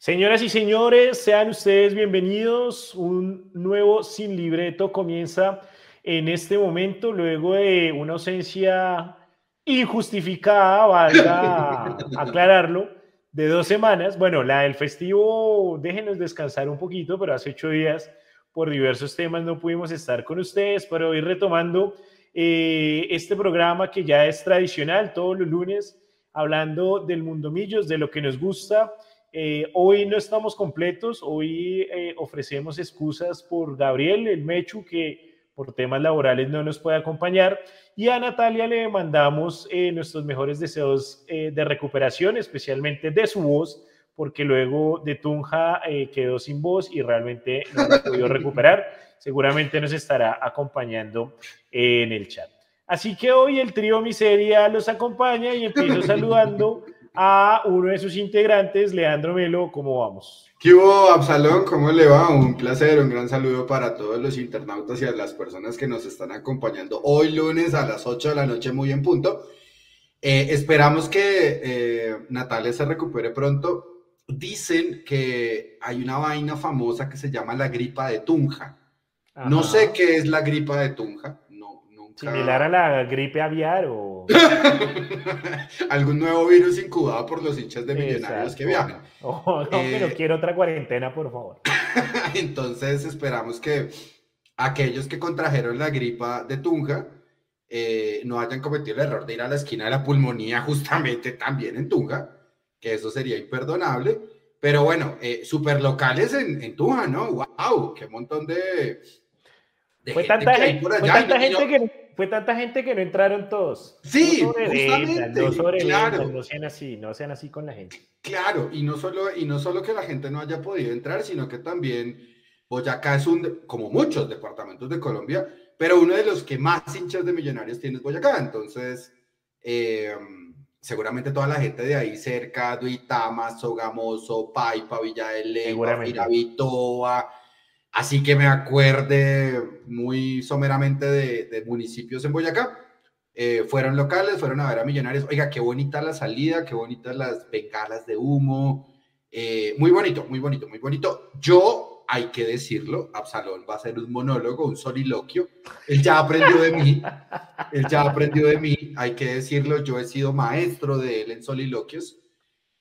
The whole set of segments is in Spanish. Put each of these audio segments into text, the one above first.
Señoras y señores, sean ustedes bienvenidos. Un nuevo Sin Libreto comienza en este momento, luego de una ausencia injustificada, valga aclararlo, de dos semanas. Bueno, la del festivo, déjenos descansar un poquito, pero hace ocho días por diversos temas no pudimos estar con ustedes, pero hoy retomando eh, este programa que ya es tradicional todos los lunes, hablando del Mundo Millos, de lo que nos gusta eh, hoy no estamos completos, hoy eh, ofrecemos excusas por Gabriel, el Mechu, que por temas laborales no nos puede acompañar, y a Natalia le mandamos eh, nuestros mejores deseos de recuperación, especialmente de su voz, porque luego de Tunja quedó sin voz y realmente no la podido recuperar. Seguramente nos estará acompañando en el chat. Así que hoy el trío Miseria los acompaña y empiezo saludando a uno de sus integrantes, Leandro Melo. ¿Cómo vamos? ¿Qué hubo, Absalón? ¿Cómo le va? Un placer, un gran saludo para todos los internautas y a las personas que nos están acompañando hoy lunes a las 8 de la noche, muy en punto. Eh, esperamos que eh, Natalia se recupere pronto. Dicen que hay una vaina famosa que se llama la gripa de Tunja. No sé qué es la gripa de Tunja. Similar a la gripe aviar o... Algún nuevo virus incubado por los hinchas de millonarios que viajan. Oh, no, pero eh, quiero otra cuarentena, por favor. Entonces esperamos que aquellos que contrajeron la gripa de Tunja eh, no hayan cometido el error de ir a la esquina de la pulmonía justamente también en Tunja, que eso sería imperdonable. Pero bueno, eh, super locales en, en Tunja, ¿no? ¡Wow! ¡Qué montón de... fue tanta gente, fue tanta gente que fue tanta gente que no entraron todos. Sí, no justamente. No claro. no sean así, no sean así con la gente. Claro, y no solo y no solo que la gente no haya podido entrar, sino que también Boyacá es un como muchos departamentos de Colombia, pero uno de los que más hinchas de Millonarios tiene es Boyacá, entonces em, seguramente toda la gente de ahí cerca, Duitama, Sogamoso, Paipa, Villa de Leyva, Firavitoa, Así que me acuerde muy someramente de, municipios en Boyacá. Eh, fueron locales, fueron a ver a Millonarios. Oiga, qué bonita la salida, qué bonitas las bengalas de humo. Eh, muy bonito, muy bonito, muy bonito. Yo, hay que decirlo, Absalón va a ser un monólogo, un soliloquio. Él ya aprendió de mí, él ya aprendió de mí, hay que decirlo, yo he sido maestro de él en soliloquios.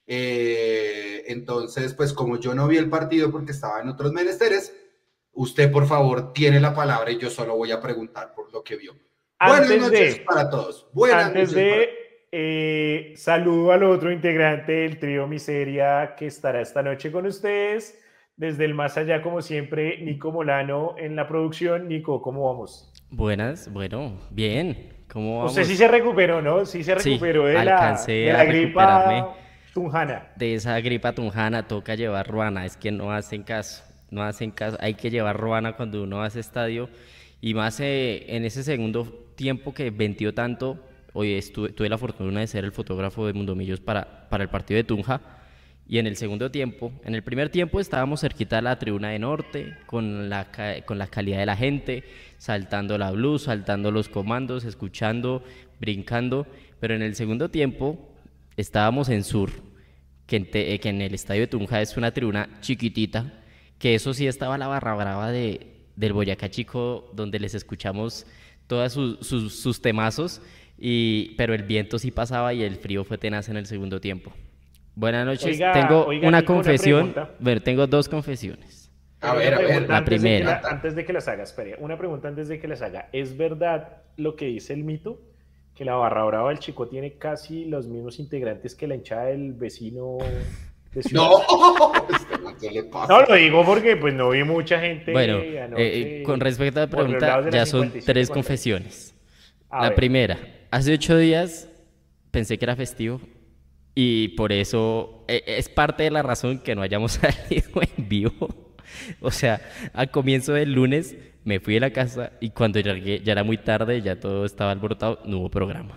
Eh, entonces, pues como yo no vi el partido porque estaba en otros menesteres, Usted, por favor, tiene la palabra y yo solo voy a preguntar por lo que vio. Buenas noches para todos. Buenas antes de eh, saludo al otro integrante del trío Miseria que estará esta noche con ustedes. Desde el más allá, como siempre, Nico Molano en la producción. Nico, ¿cómo vamos? Buenas, bueno, bien. ¿Cómo vamos? Usted sí se recuperó, ¿no? Sí se recuperó de, la, de la gripa tunjana. De esa gripa tunjana toca llevar ruana, es que no hacen caso no hacen caso, hay que llevar ruana cuando uno hace estadio. Y más eh, en ese segundo tiempo que ventió tanto, hoy estuve, tuve la fortuna de ser el fotógrafo de Mundomillos para, para el partido de Tunja. Y en el segundo tiempo, en el primer tiempo estábamos cerquita de la tribuna de norte con la, con la calidad de la gente, saltando la blues, saltando los comandos, escuchando, brincando, pero en el segundo tiempo estábamos en sur, que en, que en el estadio de Tunja es una tribuna chiquitita, que eso sí estaba la barra brava de, del Boyacá Chico, donde les escuchamos todos sus, temazos, y, pero el viento sí pasaba y el frío fue tenaz en el segundo tiempo. Buenas noches, tengo una confesión, ver, tengo dos confesiones. A ver, a ver, la primera. antes de que las haga, espere, una pregunta antes de que las haga. ¿Es verdad lo que dice el mito? Que la barra brava del Chico tiene casi los mismos integrantes que la hinchada del vecino no, no lo digo porque pues no vi mucha gente. Bueno, eh, con respecto a la pregunta, ya son tres confesiones. la primera, hace ocho días pensé que era festivo y por eso eh, es parte de la razón que no hayamos salido en vivo. O sea, al comienzo del lunes me fui de la casa y cuando llegué ya era muy tarde, ya todo estaba alborotado, no hubo programa.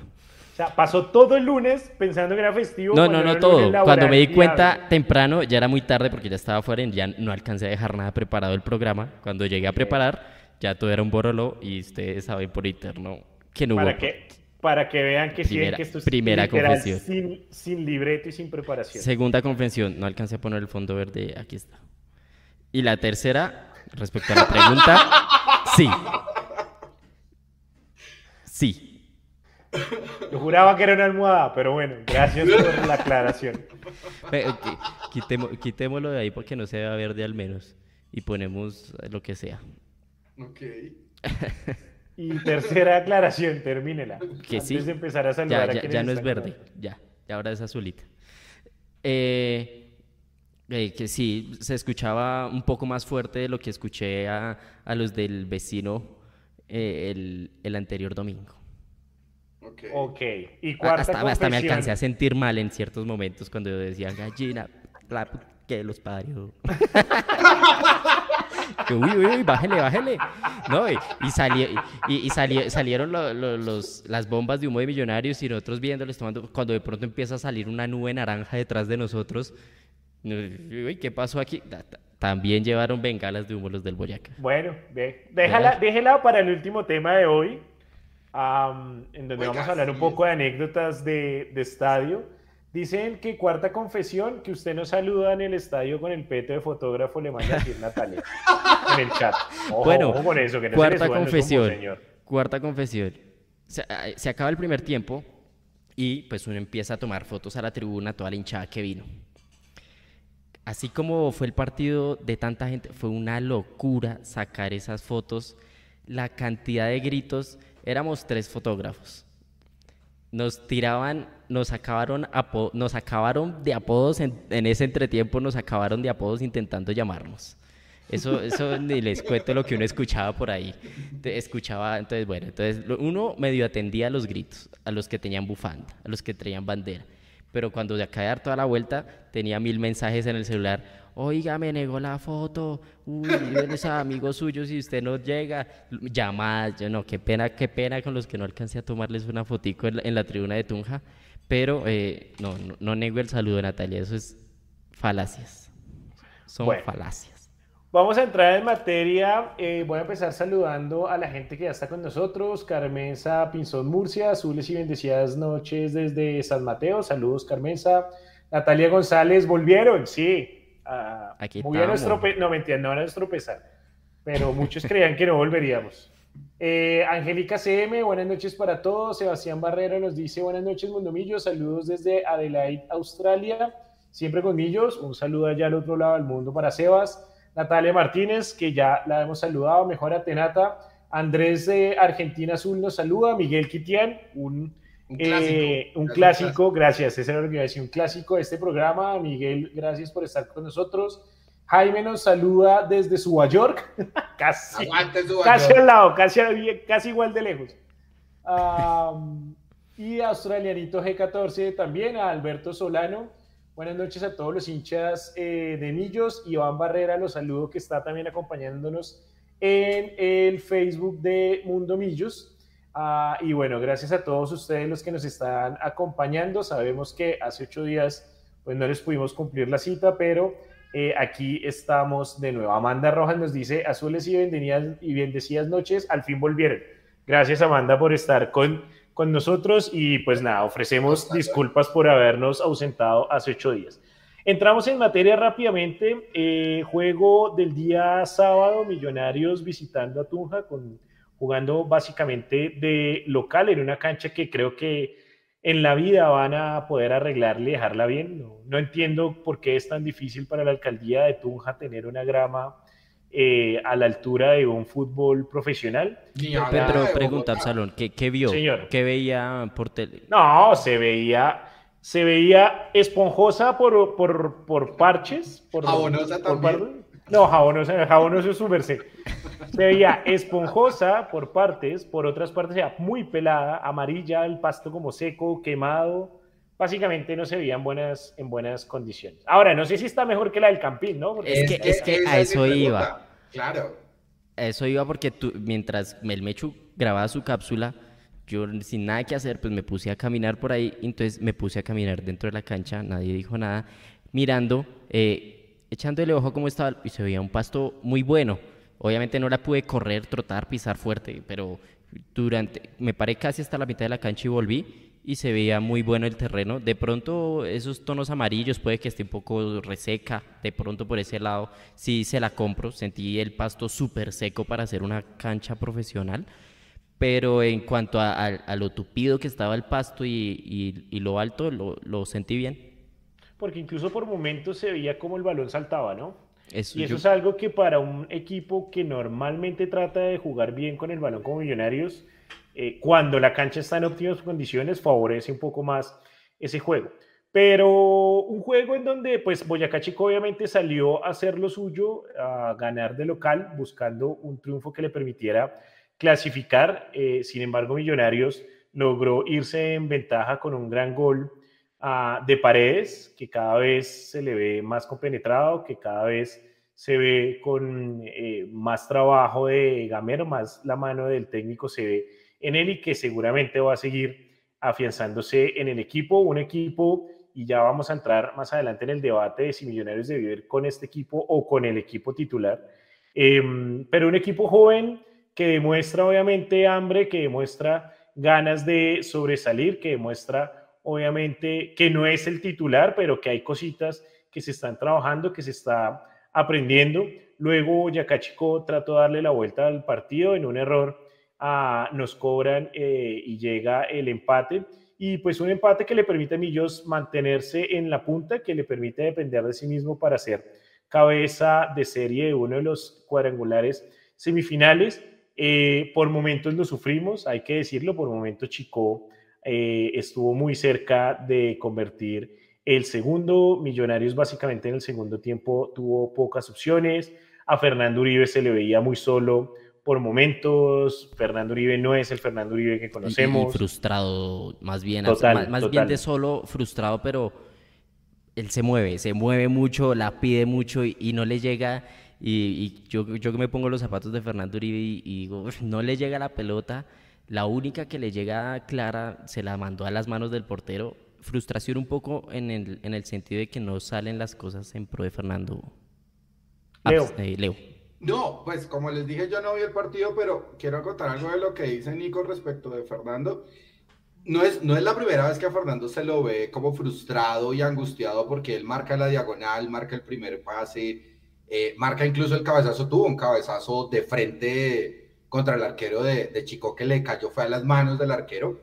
O sea, pasó todo el lunes pensando que era festivo. No, no, no todo. Cuando me di cuenta temprano, ya era muy tarde porque ya estaba fuera y ya no alcancé a dejar nada preparado el programa. Cuando llegué a preparar, ya todo era un borolo y ustedes saben por interno que no ¿Para hubo. Qué, para que vean que, sí, Primera- que esto es primera confesión. sin, sin libreto y sin preparación. Segunda confesión, no alcancé a poner el fondo verde, aquí está. Y la tercera, respecto a la pregunta, sí. Sí. Yo juraba que era una almohada, pero bueno, gracias por la aclaración. Qui- quitemo- quitémoslo de ahí porque no se vea verde al menos. Y ponemos lo que sea. Ok. Y tercera aclaración, termínela. Que Antes sí. de empezar a Ya, saludar ya, no es verde, ya, ya ahora es azulita. Eh, eh, que sí, se escuchaba un poco más fuerte de lo que escuché a, a los del vecino eh, el, el anterior domingo. Ok. Ok. Y A- cuarta Hasta, hasta me alcancé a sentir mal en ciertos momentos cuando decían gallina, la que los parió. Uy, uy, uy, bájele, bájele. No, y, y, sali- y- y sali- salieron lo- lo- los, las bombas de humo de millonarios y nosotros viéndoles tomando, cuando de pronto empieza a salir una nube naranja detrás de nosotros. no, Uy, ¿qué pasó aquí? Ta- ta- También llevaron bengalas de humo los del Boyacá. Bueno, déjala, déjela para el último tema de hoy, am, en donde Oiga, vamos a hablar un sí. poco de anécdotas de, de estadio. Dicen que cuarta confesión, que usted nos saluda en el estadio con el peto de fotógrafo, le manda a decir Natalia en el chat. Ojo, Bueno, ojo con eso, que no se le cuarta confesión. señor. Cuarta confesión. Se, ah, se acaba el primer tiempo y pues uno empieza a tomar fotos a la tribuna, toda la hinchada que vino. Así como fue el partido de tanta gente, fue una locura sacar esas fotos. La cantidad de gritos, éramos tres fotógrafos. Nos tiraban, nos acabaron, nos acabaron de apodos en, ese entretiempo, nos acabaron de apodos intentando llamarnos. Eso, eso ni les cuento lo que uno escuchaba por ahí. Escuchaba, entonces, bueno, entonces uno medio atendía a los gritos, a los que tenían bufanda, a los que traían bandera. Pero cuando de dar toda la vuelta, tenía mil mensajes en el celular. Oiga, me negó la foto. Uy, eres amigo suyo si usted no llega. Llamadas, yo no, qué pena, qué pena con los que no alcancé a tomarles una fotico en la, en la tribuna de Tunja. Pero eh, no, no, no nego el saludo, Natalia, eso es falacias. Son Bueno. falacias. Vamos a entrar en materia. eh, voy a empezar saludando a la gente que ya está con nosotros. Carmenza Pinzón Murcia, azules y bendecidas noches desde San Mateo. Saludos, Carmenza. Natalia González, volvieron, sí. Ah, Aquí muy nuestro, no, mentira, no a nuestro pesar. Pero muchos creían que no volveríamos. Eh, Angélica CM, buenas noches para todos. Sebastián Barrera nos dice buenas noches, Mundomillos. Saludos desde Adelaide, Australia. Siempre con Millos. Un saludo allá al otro lado del mundo para Sebas. Natalia Martínez, que ya la hemos saludado. Mejor Tenata. Andrés de Argentina Azul nos saluda. Miguel Quitián, un, Un eh, clásico. un Gracias, clásico. Gracias, ese era lo que iba a decir. Un clásico de este programa. Miguel, gracias por estar con nosotros. Jaime nos saluda desde Nueva York. casi Aguante al lado, casi, casi igual de lejos. Y Australianito G14 también, a Alberto Solano. Buenas noches a todos los hinchas eh, de Millos. Iván Barrera, los saludo que está también acompañándonos en el Facebook de Mundo Millos. Ah, y bueno, gracias a todos ustedes los que nos están acompañando. Sabemos que hace ocho días pues no les pudimos cumplir la cita, pero eh, aquí estamos de nuevo. Amanda Rojas nos dice, azules y bendecidas, y bendecidas noches, al fin volvieron. Gracias Amanda por estar con, con nosotros y pues nada, ofrecemos disculpas por habernos ausentado hace ocho días. Entramos en materia rápidamente. eh, juego del día sábado, Millonarios visitando a Tunja, con, jugando básicamente de local en una cancha que creo que en la vida van a poder arreglarle y dejarla bien. No, no entiendo por qué es tan difícil para la alcaldía de Tunja tener una grama eh, a la altura de un fútbol profesional. Pedro, de pregunta. Absalón, ¿qué, qué vio? Señor. ¿Qué veía por tele? No, se veía, se veía esponjosa por, por, por parches. Por, Jabonosa por también. No, jabonosa, jabonoso es su merced. Se veía esponjosa por partes, por otras partes veía muy pelada, amarilla, el pasto como seco, quemado. Básicamente no se veía en buenas, en buenas condiciones. Ahora, no sé si está mejor que la del Campín, ¿no? Porque- Es que- es que a eso iba. Claro. Eso iba porque tú, mientras el Mechu grababa su cápsula, yo sin nada que hacer, pues me puse a caminar por ahí, entonces me puse a caminar dentro de la cancha, nadie dijo nada, mirando, eh, echándole ojo a cómo estaba, y se veía un pasto muy bueno. Obviamente no la pude correr, trotar, pisar fuerte, pero durante, me paré casi hasta la mitad de la cancha y volví y se veía muy bueno el terreno. De pronto esos tonos amarillos puede que esté un poco reseca, de pronto por ese lado sí se la compro, sentí el pasto súper seco para hacer una cancha profesional, pero en cuanto a, lo tupido que estaba el pasto y, lo alto, lo, lo, sentí bien. Porque incluso por momentos se veía como el balón saltaba, ¿no? y eso es algo que para un equipo que normalmente trata de jugar bien con el balón como Millonarios, eh, cuando la cancha está en óptimas condiciones, favorece un poco más ese juego. Pero un juego en donde pues Boyacá Chico obviamente salió a hacer lo suyo, a ganar de local, buscando un triunfo que le permitiera clasificar. Eh, sin embargo, Millonarios logró irse en ventaja con un gran gol ah, de Paredes, que cada vez se le ve más compenetrado, que cada vez se ve con eh, más trabajo de Gamero, más la mano del técnico se ve en él y que seguramente va a seguir afianzándose en el equipo, un equipo, y ya vamos a entrar más adelante en el debate de si Millonarios debe vivir con este equipo o con el equipo titular, em, pero un equipo joven que demuestra obviamente hambre, que demuestra ganas de sobresalir, que demuestra obviamente que no es el titular, pero que hay cositas que se están trabajando, que se está aprendiendo. Luego Yacachico trató de darle la vuelta al partido en un error nos cobran eh, y llega el empate. Y pues un empate que le permite a Millos mantenerse en la punta, que le permite depender de sí mismo para ser cabeza de serie de uno de los cuadrangulares semifinales. Eh, por momentos lo sufrimos, hay que decirlo, por momentos Chico eh, estuvo muy cerca de convertir el segundo. Millonarios básicamente en el segundo tiempo tuvo pocas opciones. A Fernando Uribe se le veía muy solo por momentos. Fernando Uribe no es el Fernando Uribe que conocemos. Y, frustrado, más bien. más, bien de solo frustrado, pero él se mueve, se mueve mucho, la pide mucho y, no le llega. Y, yo, yo que me pongo los zapatos de Fernando Uribe y, digo, no le llega la pelota. La única que le llega clara se la mandó a las manos del portero. Frustración un poco en el, en el sentido de que no salen las cosas en pro de Fernando. Leo. Ah, eh, Leo. No, pues como les dije, yo no vi el partido, pero quiero contar algo de lo que dice Nico respecto de Fernando. No es, no es la primera vez que a Fernando se lo ve como frustrado y angustiado porque él marca la diagonal, marca el primer pase, eh, marca incluso el cabezazo, tuvo un cabezazo de frente contra el arquero de, de Chico que le cayó, fue a las manos del arquero.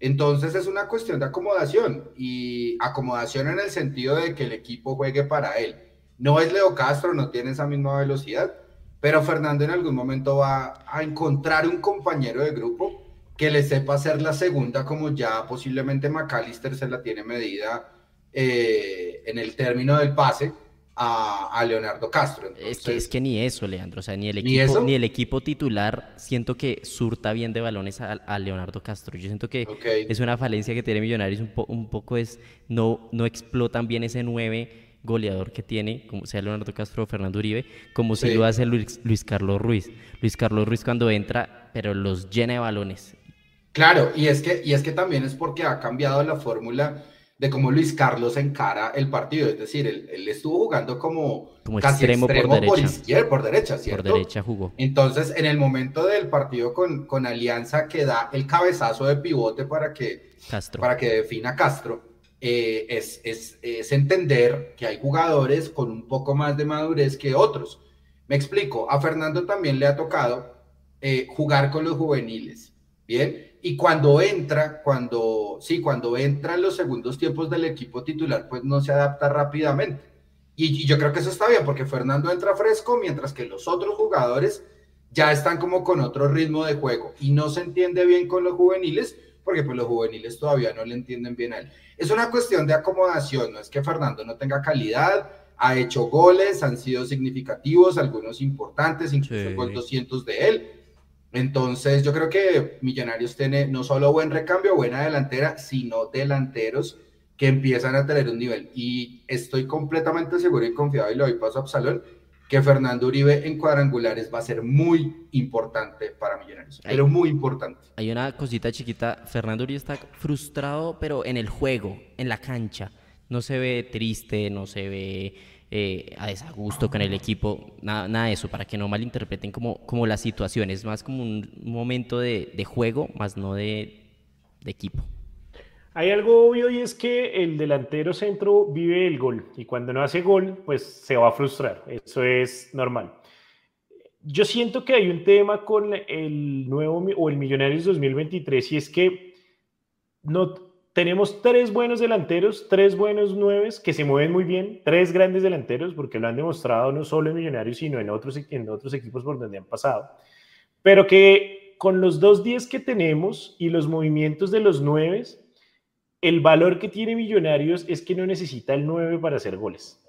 Entonces es una cuestión de acomodación y acomodación en el sentido de que el equipo juegue para él. No es Leo Castro, no tiene esa misma velocidad, pero Fernando en algún momento va a encontrar un compañero de grupo que le sepa hacer la segunda, como ya posiblemente McAllister se la tiene medida eh, en el término del pase a, Leonardo Castro. es, que, es que ni eso, Leandro, o sea, ni el, equipo, ¿Ni, el equipo titular siento que surta bien de balones a, Leonardo Castro. Yo siento que es una falencia que tiene Millonarios, un, un poco es no, no explotan bien ese 9 goleador que tiene, como sea Leonardo Castro o Fernando Uribe, como si lo hace Luis, Luis, Carlos Ruiz. Luis Carlos Ruiz cuando entra, pero los llena de balones. Claro, y es que, y es que también es porque ha cambiado la fórmula de cómo Luis Carlos encara el partido. Es decir, él, estuvo jugando como, como casi extremo, por, derecha. por derecha, ¿cierto? Por derecha jugó. Entonces, en el momento del partido con, con Alianza, que da el cabezazo de pivote para que, Castro. para que defina Castro eh, es, es, entender que hay jugadores con un poco más de madurez que otros. Me explico, a Fernando también le ha tocado eh, jugar con los juveniles, ¿bien? Y cuando entra, cuando, sí, cuando entra en los segundos tiempos del equipo titular, pues no se adapta rápidamente. Y yo creo que eso está bien, porque Fernando entra fresco, mientras que los otros jugadores ya están como con otro ritmo de juego y no se entiende bien con los juveniles, porque pues los juveniles todavía no le entienden bien a él. Es una cuestión de acomodación, no es que Fernando no tenga calidad, ha hecho goles, han sido significativos, algunos importantes, incluso sí. gol 200 de él. Entonces yo creo que Millonarios tiene no solo buen recambio, buena delantera, sino delanteros que empiezan a tener un nivel. Y estoy completamente seguro y confiado, y lo doy paso a Absalón, que Fernando Uribe en cuadrangulares va a ser muy importante para Millonarios, pero muy importante. Hay una cosita chiquita, Fernando Uribe está frustrado, pero en el juego, en la cancha. No se ve triste, no se ve eh, a desagusto con el equipo, nada, nada, de eso, para que no malinterpreten como, como la situación, es más como un momento de, de juego, más no de, de equipo. Hay algo obvio y es que el delantero centro vive el gol y cuando no hace gol, pues se va a frustrar. Eso es normal. Yo siento que hay un tema con el nuevo o el Millonarios 2023 y es que no tenemos tres buenos delanteros, tres buenos nueves que se mueven muy bien, tres grandes delanteros porque lo han demostrado no solo en Millonarios sino en otros en otros equipos por donde han pasado. Pero que con los dos 10 que tenemos y los movimientos de los nueves el valor que tiene Millonarios es que no necesita el 9 para hacer goles.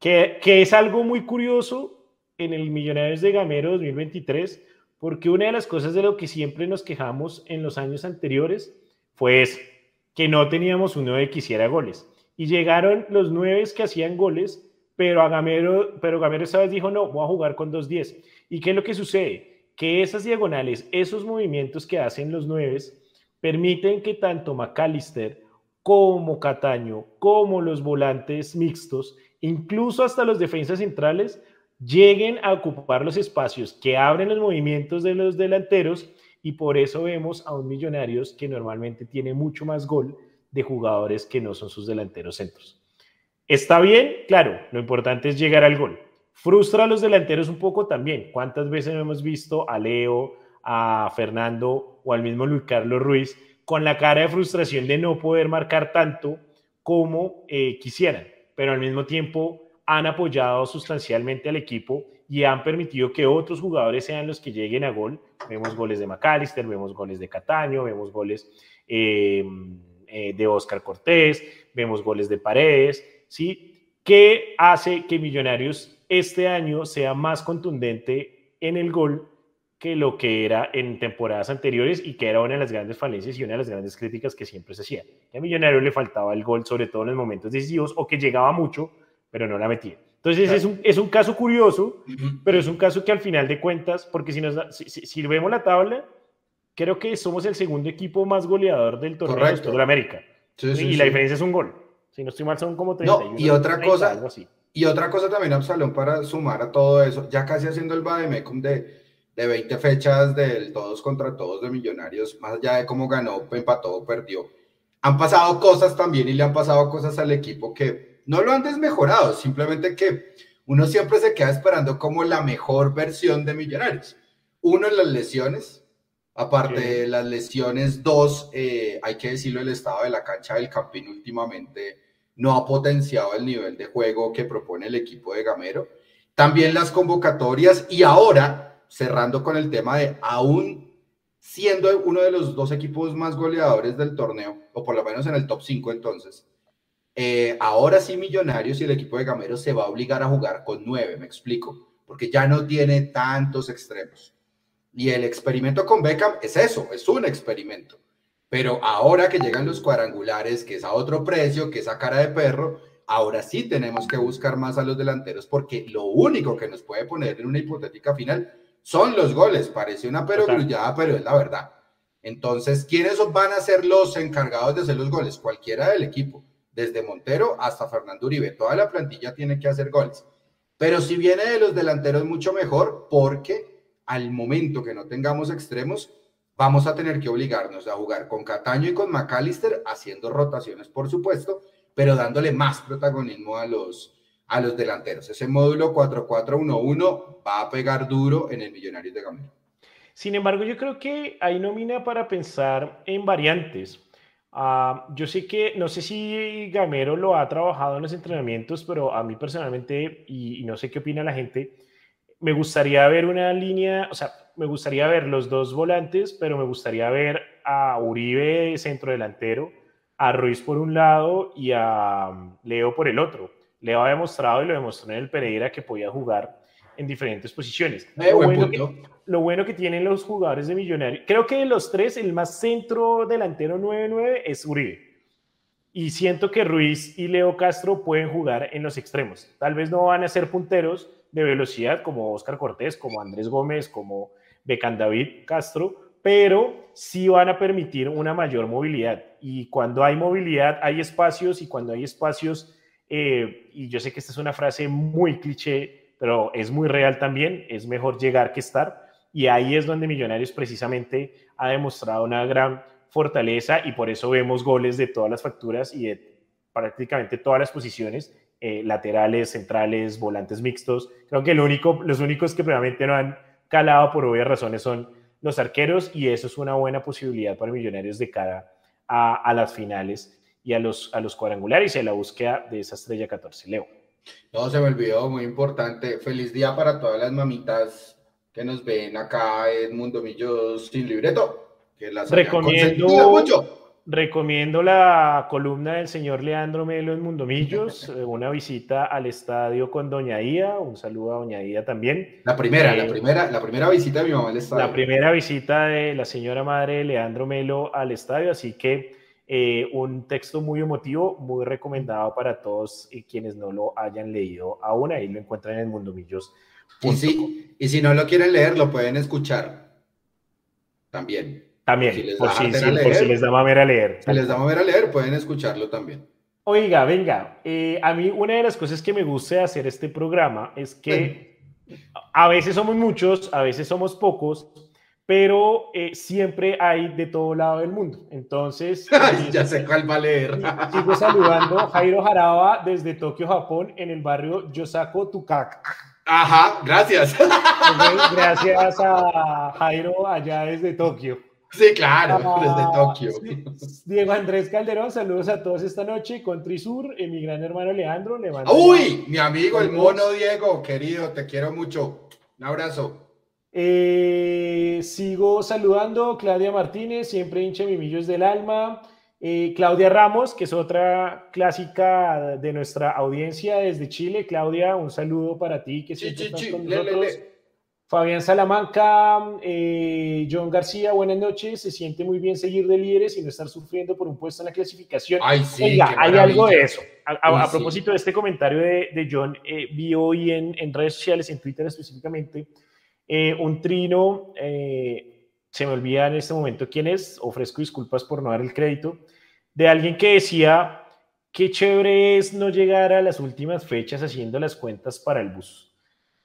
Que, es algo muy curioso en el Millonarios de Gamero 2023, porque una de las cosas de lo que siempre nos quejamos en los años anteriores fue que no teníamos un 9 que hiciera goles. Y llegaron los 9 que hacían goles, pero, a Gamero, pero Gamero esta vez dijo, no, voy a jugar con 2-10. ¿Y qué es lo que sucede? Que esas diagonales, esos movimientos que hacen los 9 permiten que tanto McAllister como Cataño, como los volantes mixtos, incluso hasta los defensas centrales, lleguen a ocupar los espacios que abren los movimientos de los delanteros y por eso vemos a un Millonarios que normalmente tiene mucho más gol de jugadores que no son sus delanteros centros. Está bien, claro, lo importante es llegar al gol. Frustra a los delanteros un poco también. ¿Cuántas veces hemos visto a Leo, a Fernando o al mismo Luis Carlos Ruiz con la cara de frustración de no poder marcar tanto como eh, quisieran, pero al mismo tiempo han apoyado sustancialmente al equipo y han permitido que otros jugadores sean los que lleguen a gol. Vemos goles de McAllister, vemos goles de Cataño, vemos goles eh, eh, de Oscar Cortés, vemos goles de Paredes, ¿sí? ¿Qué hace que Millonarios este año sea más contundente en el gol que lo que era en temporadas anteriores y que era una de las grandes falencias y una de las grandes críticas que siempre se hacía. A Millonario le faltaba el gol, sobre todo en los momentos decisivos, o que llegaba mucho, pero no la metía. Entonces es, un, es un caso curioso, pero es un caso que al final de cuentas, porque si, nos, si, vemos la tabla, creo que somos el segundo equipo más goleador del torneo de toda América. y la diferencia es un gol. Si no estoy mal, son como 31. y otra cosa, algo así. Y otra cosa también, Absalón, para sumar a todo eso, ya casi haciendo el Bademecum de de 20 fechas del todos contra todos de Millonarios, más allá de cómo ganó, empató o perdió, han pasado cosas también y le han pasado cosas al equipo que no lo han desmejorado, simplemente que uno siempre se queda esperando como la mejor versión de Millonarios. Uno en las lesiones, aparte de las lesiones, dos, eh, hay que decirlo, el estado de la cancha del Campín últimamente no ha potenciado el nivel de juego que propone el equipo de Gamero. También las convocatorias y ahora cerrando con el tema de aún siendo uno de los dos equipos más goleadores del torneo, o por lo menos en el top 5 entonces, eh, ahora sí Millonarios y el equipo de Gamero se va a obligar a jugar con nueve, me explico, porque ya no tiene tantos extremos. Y el experimento con Beckham es eso, es un experimento. Pero ahora que llegan los cuadrangulares, que es a otro precio, que es a cara de perro, ahora sí tenemos que buscar más a los delanteros porque lo único que nos puede poner en una hipotética final son los goles. Parece una perogrullada, pero es la verdad. Entonces, ¿quiénes van a ser los encargados de hacer los goles? Cualquiera del equipo, desde Montero hasta Fernando Uribe. Toda la plantilla tiene que hacer goles. Pero si viene de los delanteros, mucho mejor, porque al momento que no tengamos extremos, vamos a tener que obligarnos a jugar con Cataño y con McAllister, haciendo rotaciones, por supuesto, pero dándole más protagonismo a los, a los delanteros. Ese módulo 4-4-1-1 va a pegar duro en el Millonarios de Gamero. Sin embargo, yo creo que hay nómina para pensar en variantes. Ah, yo sé que, no sé si Gamero lo ha trabajado en los entrenamientos, pero a mí personalmente, y, no sé qué opina la gente, me gustaría ver una línea, o sea, me gustaría ver los dos volantes, pero me gustaría ver a Uribe centro delantero, a Ruiz por un lado y a Leo por el otro Leo ha demostrado y lo demostró en el Pereira que podía jugar en diferentes posiciones. Eh, lo, bueno que, tienen los jugadores de Millonarios, creo que de los tres, el más centro delantero 9-9 es Uribe. Y siento que Ruiz y Leo Castro pueden jugar en los extremos. Tal vez no van a ser punteros de velocidad como Oscar Cortés, como Andrés Gómez, como Becan David Castro, pero sí van a permitir una mayor movilidad. Y cuando hay movilidad, hay espacios y cuando hay espacios eh, y yo sé que esta es una frase muy cliché, pero es muy real también, es mejor llegar que estar, y ahí es donde Millonarios precisamente ha demostrado una gran fortaleza y por eso vemos goles de todas las facturas y de prácticamente todas las posiciones, eh, laterales, centrales, volantes mixtos. Creo que único, los únicos que probablemente no han calado por obvias razones son los arqueros y eso es una buena posibilidad para Millonarios de cara a, las finales y a los, a los cuadrangulares y a la búsqueda de esa estrella 14. Leo. No, se me olvidó, muy importante. Feliz día para todas las mamitas que nos ven acá en Mundo Millos sin libreto. Que las recomiendo, recomiendo la columna del señor Leandro Melo en Mundo Millos, eh, una visita al estadio con Doña Ía, un saludo a Doña Ía también. La primera, la eh, primera, la primera visita de mi mamá al estadio. La primera visita de la señora madre Leandro Melo al estadio, así que eh, un texto muy emotivo, muy recomendado para todos y quienes no lo hayan leído aún, ahí lo encuentran en Mundo Millos y si, y si no lo quieren leer, lo pueden escuchar también. También, por, si, les da mamera leer. Si les da mamera leer, pueden escucharlo también. Oiga, venga, eh, a mí una de las cosas que me gusta de hacer este programa es que a veces somos muchos, a veces somos pocos, pero eh, siempre hay de todo lado del mundo. Entonces, ya sé cuál va a leer. Sigo saludando Jairo Jaraba desde Tokio, Japón, en el barrio Yosako Tukak. Ajá, gracias. Gracias a Jairo allá desde Tokio. Sí, claro, desde ah, Tokio. Diego Andrés Calderón, saludos a todos esta noche con Trisur, eh, mi gran hermano Leandro. Le Uy, mi amigo el mono Diego, querido, te quiero mucho. Un abrazo. Eh, sigo saludando Claudia Martínez, siempre hincha Mimillos del Alma. Eh, Claudia Ramos, que es otra clásica de nuestra audiencia desde Chile. Claudia, un saludo para ti, que siempre estás con nosotros. Fabián Salamanca, eh, John García, buenas noches. Se siente muy bien seguir de líderes y no estar sufriendo por un puesto en la clasificación. Ay, hay algo de eso. A, propósito de este comentario de, John, eh, vi hoy en, en, redes sociales, en Twitter específicamente, un trino se me olvida en este momento quién es, ofrezco disculpas por no dar el crédito, de alguien que decía, qué chévere es no llegar a las últimas fechas haciendo las cuentas para el bus.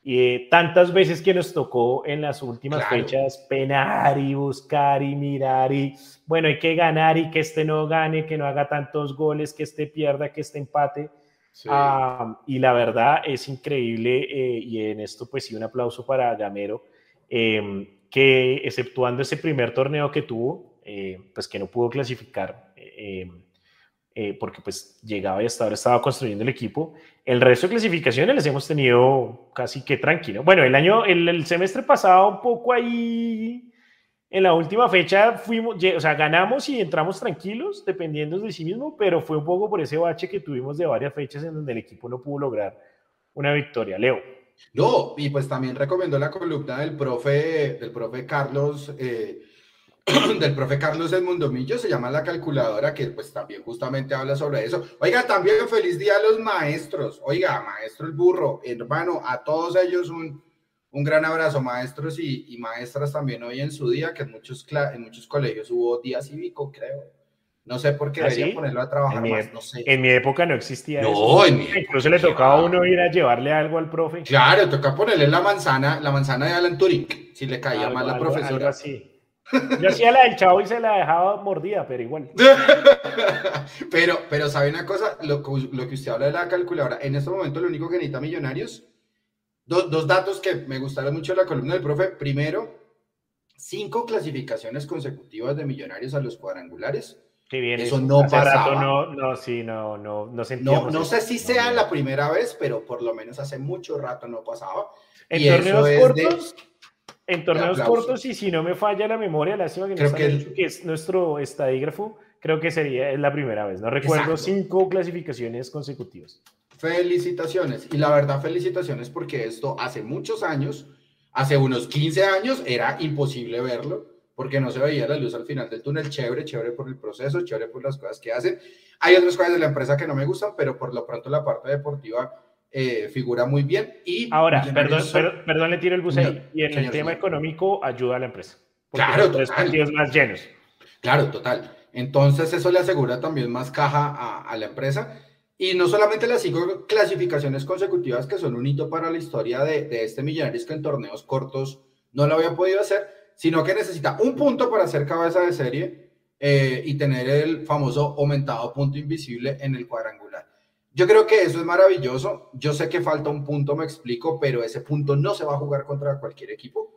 Y eh, tantas veces que nos tocó en las últimas fechas penar y buscar y mirar y bueno, hay que ganar y que este no gane, que no haga tantos goles, que este pierda, que este empate. Ah, y la verdad es increíble eh, y en esto pues sí un aplauso para Gamero. Eh, que exceptuando ese primer torneo que tuvo, eh, pues que no pudo clasificar, eh, eh, porque pues llegaba y hasta ahora estaba construyendo el equipo, el resto de clasificaciones les hemos tenido casi que tranquilo. Bueno, el año, el, semestre pasado un poco ahí, en la última fecha fuimos, o sea, ganamos y entramos tranquilos, dependiendo de sí mismo, pero fue un poco por ese bache que tuvimos de varias fechas en donde el equipo no pudo lograr una victoria. Leo. No, y pues también recomiendo la columna del profe, del profe Carlos, eh, del profe Carlos Edmundo Millo, se llama La Calculadora, que pues también justamente habla sobre eso. Oiga, también feliz día a los maestros. Oiga, maestro el burro, hermano, a todos ellos un, un gran abrazo, maestros y, y, maestras también hoy en su día, que en muchos, en muchos colegios hubo día cívico, creo. No sé por qué ¿Ah, debería ponerlo a trabajar más, no sé. En mi época no existía no, eso. En mi Incluso le tocaba a uno ir a llevarle algo al profe. Claro, toca ponerle la manzana, la manzana de Alan Turing, si le caía mal la profesora. Algo así. Yo hacía la del chavo y se la dejaba mordida, pero igual. pero, pero sabe una cosa, lo, lo, que usted habla de la calculadora, en este momento lo único que necesita Millonarios, dos datos que me gustaron mucho de la columna del profe. Primero, cinco clasificaciones consecutivas de Millonarios a los cuadrangulares eso no pasaba. no, no, sí, no, no, no No, sé si sea la primera vez, pero por lo menos hace mucho rato no pasaba. En torneos cortos, en torneos cortos, y si no me falla la memoria, lástima que, no que, que es nuestro estadígrafo, creo que sería la primera vez. No recuerdo cinco clasificaciones consecutivas. Felicitaciones. Y la verdad, felicitaciones porque esto hace muchos años, hace unos 15 años, era imposible verlo porque no se veía la luz al final del túnel. Chévere, chévere por el proceso, chévere por las cosas que hacen. Hay otras cosas de la empresa que no me gustan, pero por lo pronto la parte deportiva eh, figura muy bien. Y Ahora, perdón, perdón, le tiro el bus ahí. y en el tema económico ayuda a la empresa. Claro, total. partidos más llenos. Claro, total. Entonces eso le asegura también más caja a, a la empresa. Y no solamente las cinco clasificaciones consecutivas que son un hito para la historia de, de este Millonarios que en torneos cortos no lo había podido hacer, sino que necesita un punto para ser cabeza de serie eh, y tener el famoso aumentado punto invisible en el cuadrangular. Yo creo que eso es maravilloso. Yo sé que falta un punto, me explico, pero ese punto no se va a jugar contra cualquier equipo.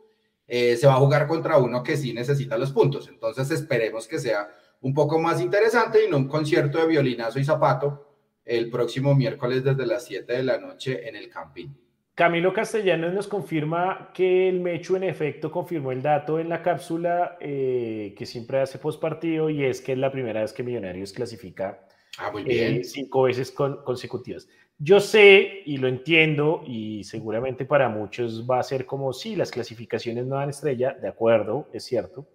Eh, se va a jugar contra uno que sí necesita los puntos. Entonces esperemos que sea un poco más interesante y no un concierto de violinazo y zapato el próximo miércoles desde las 7 de la noche en el Camping. Camilo Castellanos nos confirma que el Mechu en efecto confirmó el dato en la cápsula eh, que siempre hace post partido y es que es la primera vez que Millonarios clasifica ah, muy bien. Eh, cinco veces consecutivas. Yo sé y lo entiendo y seguramente para muchos va a ser como si las clasificaciones no dan estrella, de acuerdo, es cierto,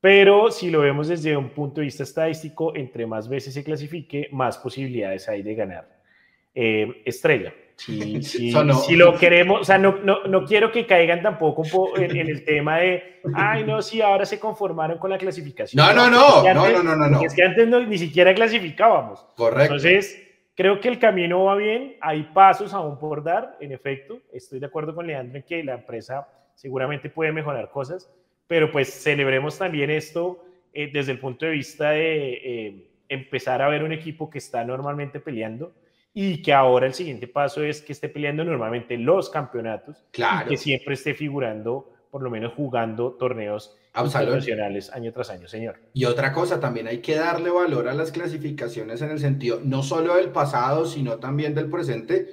pero si lo vemos desde un punto de vista estadístico, entre más veces se clasifique, más posibilidades hay de ganar eh, estrella. Si, si, lo queremos, o sea, no, no, no, quiero que caigan tampoco en, en, el tema de, ay, no, sí, ahora se conformaron con la clasificación. No, no, no, no, no, no, no, Es que antes ni siquiera clasificábamos. Correcto. Entonces, creo que el camino va bien, hay pasos aún por dar, en efecto, estoy de acuerdo con Leandro en que la empresa seguramente puede mejorar cosas, pero pues celebremos también esto eh, desde el punto de vista de eh, empezar a ver un equipo que está normalmente peleando y que ahora el siguiente paso es que esté peleando normalmente los campeonatos claro. y que siempre esté figurando, por lo menos jugando torneos internacionales año tras año, señor. Y otra cosa, también hay que darle valor a las clasificaciones en el sentido no solo del pasado, sino también del presente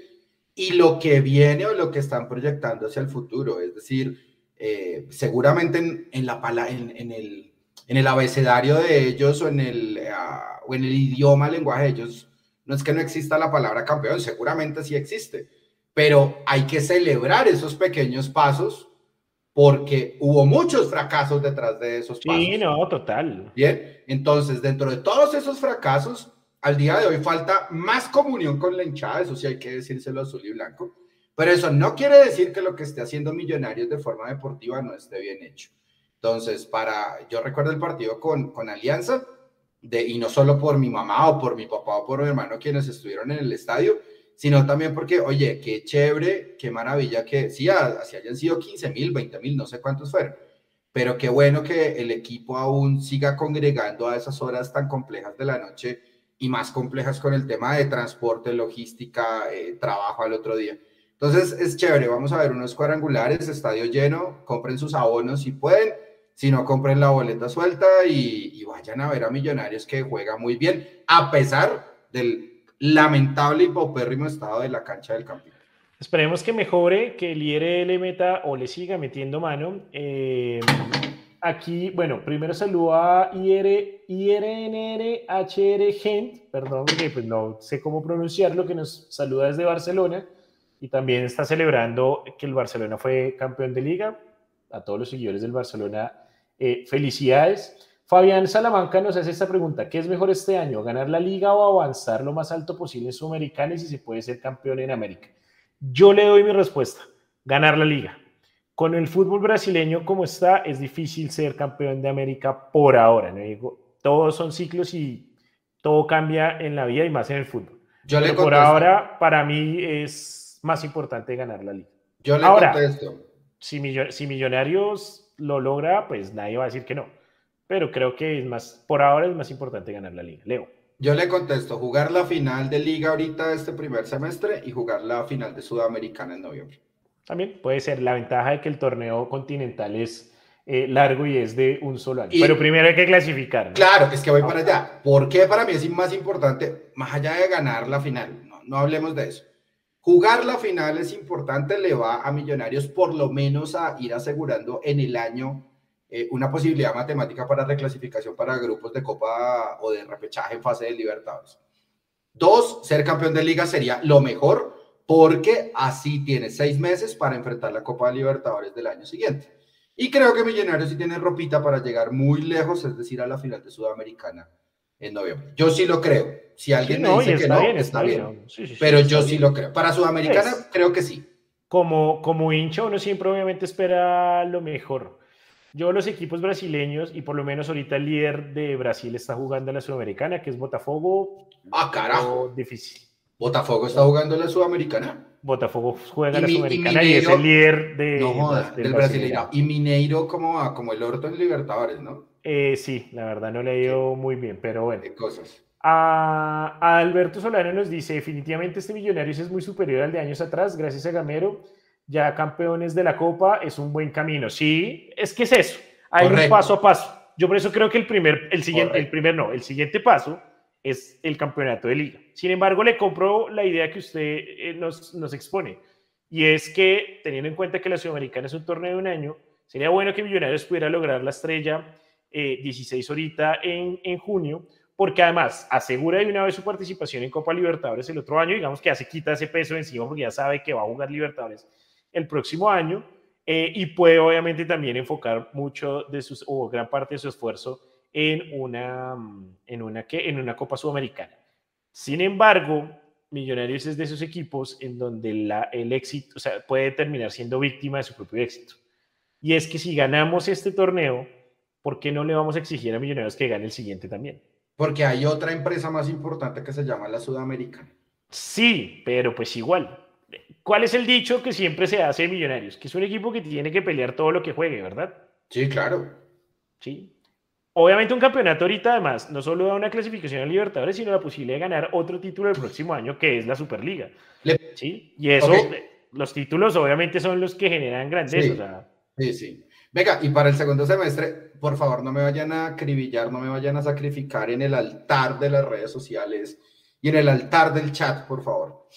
y lo que viene o lo que están proyectando hacia el futuro. Es decir, eh, seguramente en, en la, en, en, el, en el abecedario de ellos o en el, uh, o en el idioma, lenguaje de ellos, no es que no exista la palabra campeón, seguramente sí existe, pero hay que celebrar esos pequeños pasos porque hubo muchos fracasos detrás de esos pasos. Sí, no, total. Bien, entonces dentro de todos esos fracasos, al día de hoy falta más comunión con la hinchada, eso sí hay que decírselo azul y blanco, pero eso no quiere decir que lo que esté haciendo Millonarios de forma deportiva no esté bien hecho. Entonces, para, yo recuerdo el partido con, con Alianza, y no solo por mi mamá o por mi papá o por mi hermano quienes estuvieron en el estadio, sino también porque, oye, qué chévere, qué maravilla que, sí, así hayan sido 15 mil, 20 mil, no sé cuántos fueron, pero qué bueno que el equipo aún siga congregando a esas horas tan complejas de la noche y más complejas con el tema de transporte, logística, eh, trabajo al otro día. Entonces es chévere, vamos a ver unos cuadrangulares, estadio lleno, compren sus abonos si pueden si no compren la boleta suelta y, vayan a ver a Millonarios que juega muy bien, a pesar del lamentable y paupérrimo estado de la cancha del campo. Esperemos que mejore, que el IRL meta o le siga metiendo mano. Eh, aquí, bueno, primero saludo a IR, IRNRHR Gent, perdón, que pues no sé cómo pronunciarlo, que nos saluda desde Barcelona y también está celebrando que el Barcelona fue campeón de liga. A todos los seguidores del Barcelona, eh, felicidades. Fabián Salamanca nos hace esta pregunta, ¿qué es mejor este año, ganar la liga o avanzar lo más alto posible en Sudamericana y si se puede ser campeón en América? Yo le doy mi respuesta, ganar la liga. Con el fútbol brasileño como está, es difícil ser campeón de América por ahora. ¿no? Digo, todos son ciclos y todo cambia en la vida y más en el fútbol. Yo le por ahora, para mí es más importante ganar la liga. Yo le ahora, contesto. Si, si Millonarios lo logra, pues nadie va a decir que no. Pero creo que es más, por ahora es más importante ganar la liga. Leo. Yo le contesto, jugar la final de liga ahorita este primer semestre y jugar la final de Sudamericana en noviembre. También puede ser la ventaja de que el torneo continental es eh, largo y es de un solo año. Pero primero hay que clasificar. ¿no? Claro, es que voy para allá. ¿Por qué para mí es más importante, más allá de ganar la final? No, no hablemos de eso. Jugar la final es importante, le va a Millonarios por lo menos a ir asegurando en el año eh, una posibilidad matemática para reclasificación para grupos de Copa o de repechaje en fase de Libertadores. Dos, ser campeón de liga sería lo mejor porque así tiene seis meses para enfrentar la Copa de Libertadores del año siguiente. Y creo que Millonarios sí tiene ropita para llegar muy lejos, es decir, a la final de Sudamericana en noviembre. Yo sí lo creo. Si alguien me dice que no, está, bien. pero yo sí lo creo. Para Sudamericana, pues, creo que sí. Como, como hincha, uno siempre obviamente espera lo mejor. Yo los equipos brasileños, y por lo menos ahorita el líder de Brasil está jugando en la Sudamericana, que es Botafogo. Ah, carajo. Difícil. Botafogo está jugando la Sudamericana. Botafogo juega la Sudamericana y, es el líder de, no, del, brasileño. Y Mineiro como, como el orto en Libertadores, ¿no? Eh, sí, la verdad no le ha ido muy bien, pero bueno. De cosas. A, Alberto Solano nos dice, definitivamente este Millonarios es muy superior al de años atrás, gracias a Gamero, ya campeones de la Copa, es un buen camino. Sí, es que es eso, hay un paso a paso. Yo por eso creo que el primer, el siguiente, el primer no, el siguiente paso es el campeonato de liga. Sin embargo, le compro la idea que usted eh, nos, nos expone, y es que teniendo en cuenta que la Sudamericana es un torneo de un año, sería bueno que Millonarios pudiera lograr la estrella 16 eh, ahorita en, en junio, porque además asegura de una vez su participación en Copa Libertadores el otro año, digamos que ya se quita ese peso encima porque ya sabe que va a jugar Libertadores el próximo año eh, y puede obviamente también enfocar mucho de sus, o gran parte de su esfuerzo en una, en una, en una Copa Sudamericana. Sin embargo, Millonarios es de esos equipos en donde la, el éxito, o sea, puede terminar siendo víctima de su propio éxito. Y es que si ganamos este torneo, ¿por qué no le vamos a exigir a Millonarios que gane el siguiente también? Porque hay otra empresa más importante que se llama la Sudamericana. Sí, pero pues igual. ¿Cuál es el dicho que siempre se hace de Millonarios? Que es un equipo que tiene que pelear todo lo que juegue, ¿verdad? Sí, claro. Sí. Obviamente un campeonato ahorita además no solo da una clasificación a Libertadores, sino la posibilidad de ganar otro título el próximo año, que es la Superliga. Sí. Y eso, los títulos obviamente son los que generan grandeza. Sí, sí. Venga, y para el segundo semestre, por favor, no me vayan a acribillar, no me vayan a sacrificar en el altar de las redes sociales y en el altar del chat, por favor.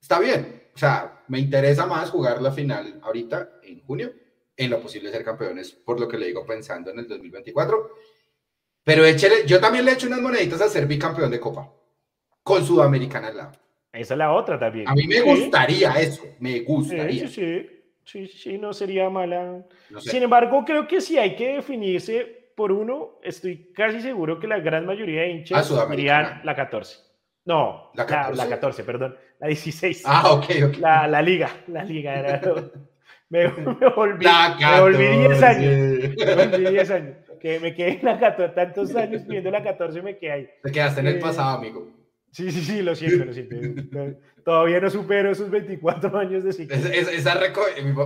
Está bien, o sea, me interesa más jugar la final ahorita, en junio, en lo posible ser campeones, por lo que le digo pensando en el 2024. Pero échele, yo también le echo unas moneditas a ser bicampeón de Copa, con Sudamericana al lado. Esa es la otra también. A mí me gustaría eso, me gustaría. Sí, sí, sí. Sí, no sería mala. Sin embargo, creo que si hay que definirse por uno, estoy casi seguro que la gran mayoría de hinchas serían la 14. No, la 14? perdón, la 16. Ah, ok, ok. La, la liga, la liga era... me, me, volví, me volví 10 años. Me volví 10 años. Que me quedé en la 14, tantos años viendo la 14 me quedé ahí. Te quedaste en el eh, pasado, amigo. Sí, sí, sí, lo siento, lo siento. Todavía no supero esos 24 años de ciclo. esa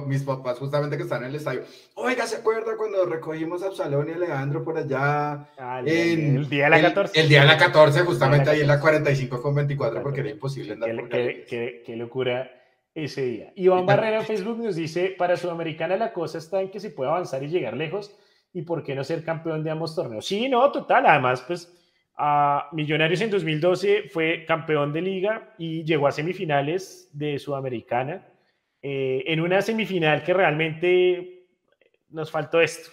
mis papás justamente que están en el estadio. Oiga, ¿se acuerda cuando recogimos a Absalón y Alejandro por allá? Ah, el día de la 14. El, día de la 14, justamente ahí en la 45 con 24, porque era imposible andar por qué, qué, qué, locura ese día. Iván Barrera en Facebook nos dice, para Sudamericana la cosa está en que se puede avanzar y llegar lejos, y por qué no ser campeón de ambos torneos. Sí, no, total, además, pues a Millonarios en 2012 fue campeón de liga y llegó a semifinales de Sudamericana. Eh, en una semifinal que realmente nos faltó esto.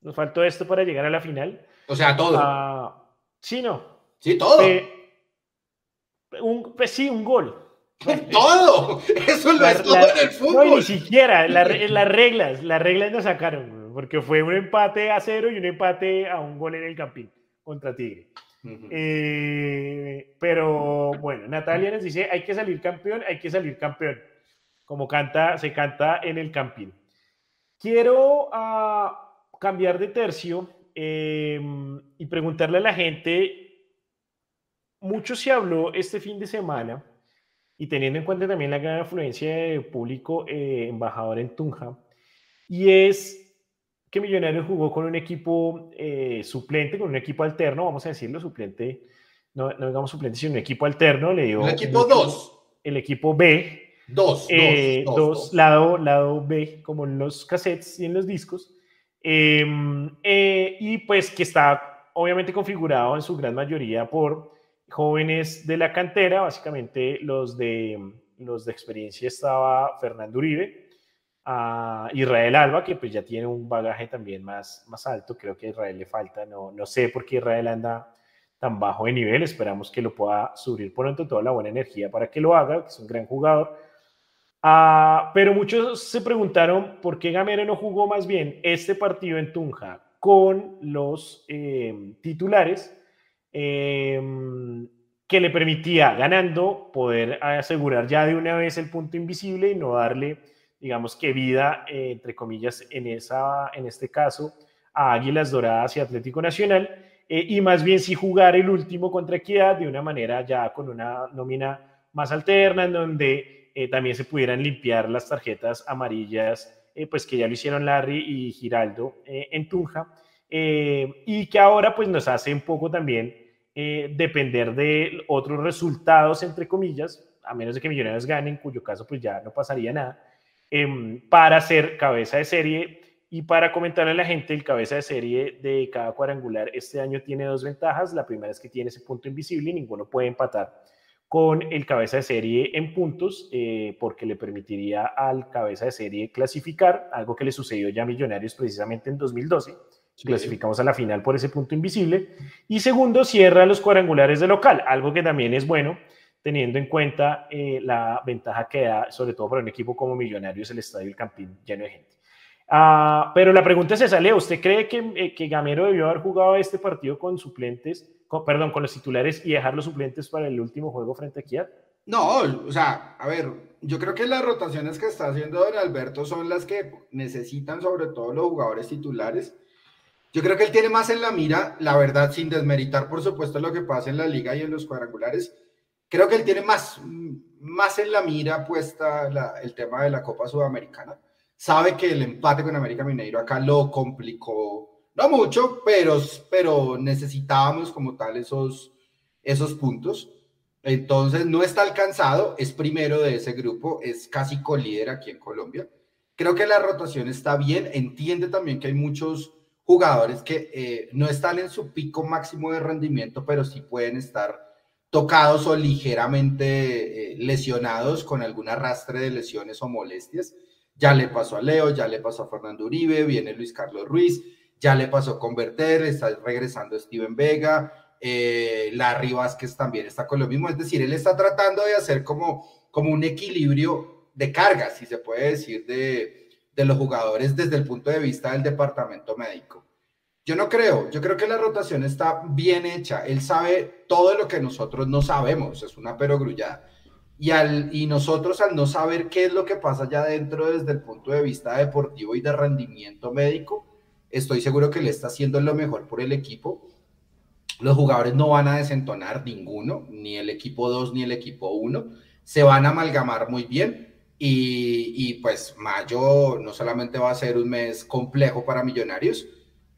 Nos faltó esto para llegar a la final. O sea, todo. Ah, sí, no. Sí, todo. un, pues sí, un gol. todo. Eso lo es todo en el fútbol. No, ni siquiera. las reglas, las reglas nos sacaron, porque fue un empate a cero y un empate a un gol en el Campín contra Tigre. Eh, pero bueno, Natalia nos dice, hay que salir campeón, hay que salir campeón, como canta, se canta en el campín. Quiero ah, cambiar de tercio em, y preguntarle a la gente, mucho se habló este fin de semana y teniendo en cuenta también la gran afluencia de público eh, embajador en Tunja, y es que Millonarios jugó con un equipo eh, suplente, con un equipo alterno, vamos a decirlo, suplente, no, no digamos suplente, sino un equipo alterno, le dio... El equipo 2. El equipo B. 2. Eh, dos, lado, lado B, como en los cassettes y en los discos. Em, eh, y pues que está obviamente configurado en su gran mayoría por jóvenes de la cantera, básicamente los de, los de experiencia estaba Fernando Uribe, a Israel Alba, que pues ya tiene un bagaje también más, más alto. Creo que a Israel le falta, no, no sé por qué Israel anda tan bajo de nivel. Esperamos que lo pueda subir pronto, toda la buena energía para que lo haga, que es un gran jugador. Ah, pero muchos se preguntaron por qué Gamero no jugó más bien este partido en Tunja con los eh, titulares eh, que le permitía, ganando, poder asegurar ya de una vez el punto invisible y no darle digamos que vida, eh, entre comillas, en, esa, en este caso, a Águilas Doradas y Atlético Nacional. eh, y más bien sí jugar el último contra Equidad de una manera ya con una nómina más alterna, en donde eh, también se pudieran limpiar las tarjetas amarillas, eh, pues que ya lo hicieron Larry y Giraldo en Tunja, y que ahora pues nos hace un poco también depender de otros resultados, entre comillas, a menos de que Millonarios ganen, en cuyo caso pues ya no pasaría nada, em, para ser cabeza de serie y para comentarle a la gente, el cabeza de serie de cada cuadrangular este año tiene dos ventajas. La primera es que tiene ese punto invisible y ninguno puede empatar con el cabeza de serie en puntos, eh, porque le permitiría al cabeza de serie clasificar, algo que le sucedió ya a Millonarios precisamente en 2012. Clasificamos a la final por ese punto invisible. Y segundo, cierra los cuadrangulares de local, algo que también es bueno, teniendo en cuenta eh, la ventaja que da, sobre todo para un equipo como Millonarios, el Estadio El Campín lleno de gente. Ah, pero la pregunta es esa, Leo, ¿usted cree que, eh, que, Gamero debió haber jugado este partido con suplentes, perdón, con los titulares y dejar los suplentes para el último juego frente a Kiat? No, o sea, a ver, yo creo que las rotaciones que está haciendo Don Alberto son las que necesitan sobre todo los jugadores titulares. Yo creo que él tiene más en la mira, la verdad, sin desmeritar, por supuesto, lo que pasa en la liga y en los cuadrangulares. Creo que él tiene más, más en la mira puesta el tema de la Copa Sudamericana sabe que el empate con América Mineiro acá lo complicó, no mucho, pero, pero necesitábamos como tal esos, esos puntos. Entonces no está alcanzado, es primero de ese grupo, es casi colíder aquí en Colombia. Creo que la rotación está bien, entiende también que hay muchos jugadores que eh, no están en su pico máximo de rendimiento, pero sí pueden estar tocados o ligeramente eh, lesionados con algún arrastre de lesiones o molestias. Ya le pasó a Leo, ya le pasó a Fernando Uribe, viene Luis Carlos Ruiz, ya le pasó con Berter, está regresando Steven Vega, eh, Larry Vázquez también está con lo mismo. Es decir, él está tratando de hacer como, como un equilibrio de cargas, si se puede decir, de, de los jugadores desde el punto de vista del departamento médico. Yo no creo, yo creo que la rotación está bien hecha. Él sabe todo lo que nosotros no sabemos, es una perogrullada. Y, al, y nosotros al no saber qué es lo que pasa allá adentro desde el punto de vista deportivo y de rendimiento médico, estoy seguro que le está haciendo lo mejor por el equipo. Los jugadores no van a desentonar ninguno, ni el equipo 2 ni el equipo 1. Se van a amalgamar muy bien y, y, pues mayo no solamente va a ser un mes complejo para millonarios,